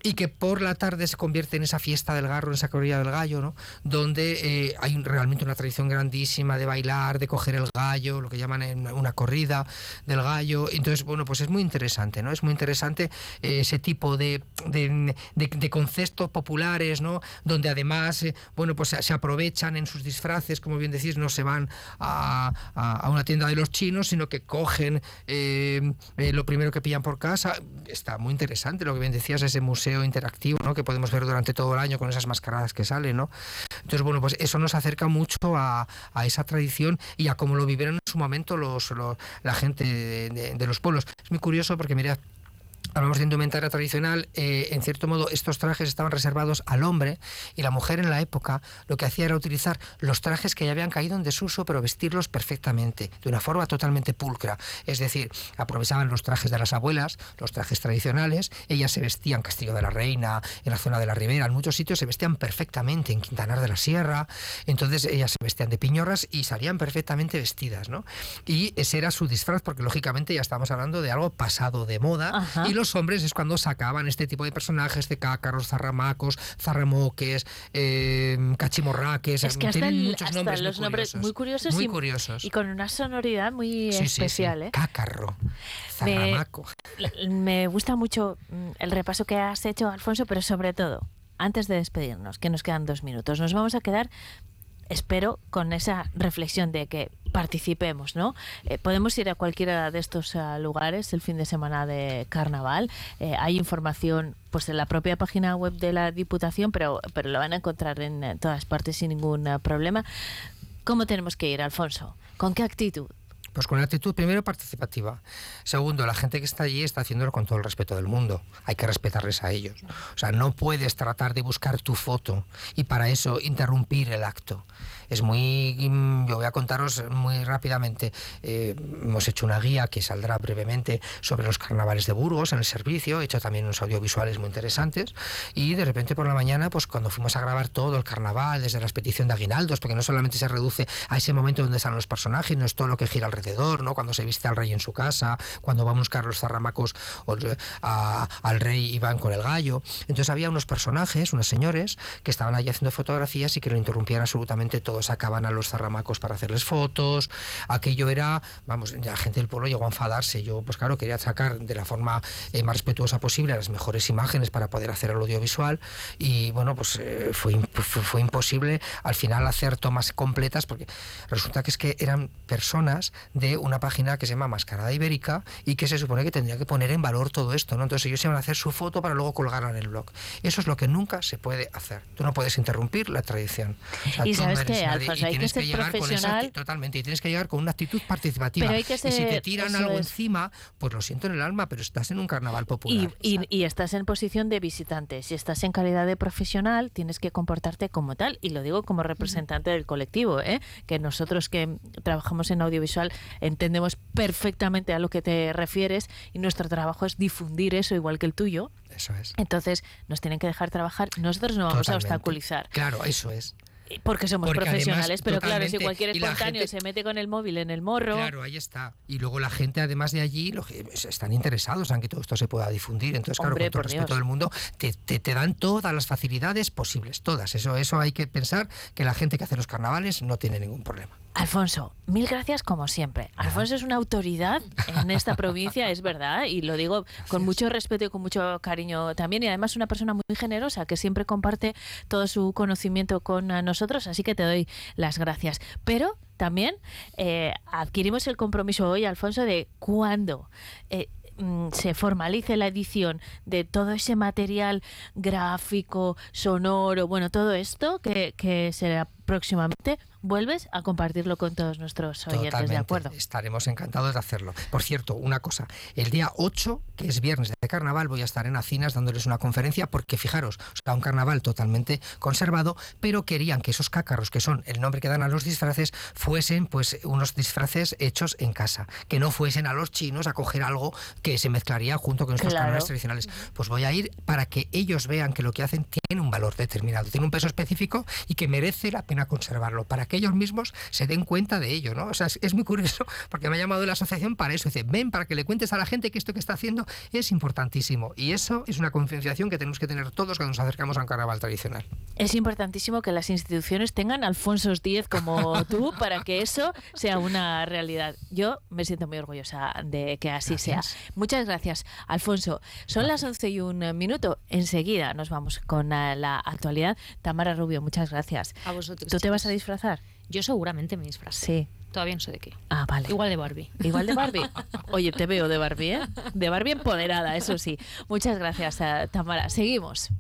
y que por la tarde se convierte en esa fiesta del garro, en esa corrida del gallo, ¿no? Donde eh, hay realmente una tradición grandísima de bailar, de coger el gallo, lo que llaman una corrida del gallo. Entonces, bueno, pues es muy interesante, ¿no? Es muy interesante ese tipo de de, conceptos populares, ¿no? Donde además, eh, bueno, pues se, aprovechan en sus disfraces, como bien decís, no se van a, una tienda de los chinos, sino que cogen eh, eh, lo primero que pillan por casa. Está muy interesante lo que bien decías, ese museo interactivo, ¿no? Que podemos ver durante todo el año con esas mascaradas que salen, ¿no? Entonces, bueno, pues eso nos acerca mucho a, esa tradición y a cómo lo vivieron en su momento los, la gente de, de los pueblos. Es muy curioso porque, mira, hablamos de indumentaria tradicional, eh, en cierto modo estos trajes estaban reservados al hombre y la mujer en la época lo que hacía era utilizar los trajes que ya habían caído en desuso, pero vestirlos perfectamente, de una forma totalmente pulcra. Es decir, aprovechaban los trajes de las abuelas, los trajes tradicionales, ellas se vestían Castillo de la Reina, en la zona de la Ribera, en muchos sitios se vestían perfectamente, en Quintanar de la Sierra, entonces ellas se vestían de piñorras y salían perfectamente vestidas, ¿no? Y ese era su disfraz, porque lógicamente ya estamos hablando de algo pasado de moda y los hombres es cuando sacaban este tipo de personajes de cácaros, zarramacos, zarramoques, eh, cachimorraques.
Es que hasta, muchos nombres los nombres muy curiosos,
muy
y,
curiosos.
y con una sonoridad muy especial. ¿eh?
Cácarro, zarramaco.
Me, gusta mucho mm, el repaso que has hecho, Alfonso, pero sobre todo, antes de despedirnos, que nos quedan dos minutos, nos vamos a quedar espero con esa reflexión de que participemos, ¿no? Eh, podemos ir a cualquiera de estos eh, lugares el fin de semana de carnaval. Eh, hay información pues en la propia página web de la Diputación, pero, pero lo van a encontrar en todas partes sin ningún problema. ¿Cómo tenemos que ir, Alfonso? ¿Con qué actitud?
Pues con actitud primero participativa. Segundo, la gente que está allí está haciéndolo con todo el respeto del mundo. Hay que respetarles a ellos. O sea, no puedes tratar de buscar tu foto y para eso interrumpir el acto. Es muy, mm, yo voy a contaros muy rápidamente, eh, hemos hecho una guía que saldrá brevemente sobre los carnavales de Burgos en el servicio, he hecho también unos audiovisuales muy interesantes y de repente por la mañana, pues cuando fuimos a grabar todo el carnaval, desde la expedición de aguinaldos, porque no solamente se reduce a ese momento donde están los personajes, no es todo lo que gira alrededor, ¿no? Cuando se viste al rey en su casa, cuando va a buscar los zarramacos al rey y van con el gallo. Entonces había unos personajes, unos señores, que estaban allí haciendo fotografías y que lo interrumpían absolutamente todos. Sacaban a los zarramacos para hacerles fotos. Aquello era, vamos, la gente del pueblo llegó a enfadarse. Yo, pues claro, quería sacar de la forma eh, más respetuosa posible las mejores imágenes para poder hacer el audiovisual. Y bueno, pues eh, fue, fue, imposible al final hacer tomas completas porque resulta que es que eran personas de una página que se llama Mascarada Ibérica y que se supone que tendría que poner en valor todo esto, ¿no? Entonces ellos iban a hacer su foto para luego colgarla en el blog. Eso es lo que nunca se puede hacer. Tú no puedes interrumpir la tradición.
y sabes que, Alfonso, hay que ser profesional.
totalmente, y tienes que llegar con una actitud participativa. y si te tiran algo encima, pues lo siento en el alma, pero estás en un carnaval popular.
Y, y, estás en posición de visitante. Si estás en calidad de profesional, tienes que comportarte como tal. Y lo digo como representante del colectivo, ¿eh? que nosotros que trabajamos en audiovisual entendemos perfectamente a lo que te refieres y nuestro trabajo es difundir eso igual que el tuyo.
Eso es.
Entonces nos tienen que dejar trabajar. Nosotros no vamos a obstaculizar.
Claro, eso es.
Porque somos profesionales, pero claro, si cualquier espontáneo se mete con el móvil en el morro.
Claro, ahí está. Y luego la gente, además de allí, están interesados en que todo esto se pueda difundir. Entonces, claro, con todo respeto del mundo, te, te, dan todas las facilidades posibles, todas. Eso, eso hay que pensar que la gente que hace los carnavales no tiene ningún problema.
Alfonso, mil gracias como siempre. Alfonso es una autoridad en esta provincia, es verdad, y lo digo con mucho respeto y con mucho cariño también, y además una persona muy generosa que siempre comparte todo su conocimiento con nosotros, así que te doy las gracias. Pero también eh, adquirimos el compromiso hoy, Alfonso, de cuando... Eh, mm, se formalice la edición de todo ese material gráfico, sonoro, bueno, todo esto que, que será próximamente, vuelves a compartirlo con todos nuestros oyentes, ¿de acuerdo?
Estaremos encantados de hacerlo. Por cierto, una cosa, el día 8, que es viernes de carnaval, voy a estar en Acinas dándoles una conferencia porque fijaros, o sea, un carnaval totalmente conservado, pero querían que esos cácarros, que son el nombre que dan a los disfraces, fuesen pues unos disfraces hechos en casa, que no fuesen a los chinos a coger algo que se mezclaría junto con nuestros carnavales tradicionales. Pues voy a ir para que ellos vean que lo que hacen tiene un valor determinado, tiene un peso específico y que merece la pena conservarlo, para que ellos mismos se den cuenta de ello, ¿no? O sea, es, muy curioso porque me ha llamado la asociación para eso. Dice, ven para que le cuentes a la gente que esto que está haciendo es importantísimo. Y eso es una concienciación que tenemos que tener todos cuando nos acercamos a un carnaval tradicional.
Es importantísimo que las instituciones tengan Alfonsos X como tú para que eso sea una realidad. Yo me siento muy orgullosa de que así sea. Muchas gracias, Alfonso. Son las 11 y un minuto. Enseguida nos vamos con la actualidad. Tamara Rubio, muchas gracias.
A vosotros.
¿Tú te vas a disfrazar?
Yo seguramente me disfrazé.
Sí.
Todavía no sé de qué.
Ah, vale.
Igual de Barbie.
Igual de Barbie. Oye, te veo de Barbie, ¿eh? De Barbie empoderada, eso sí. Muchas gracias, eh, Tamara. Seguimos.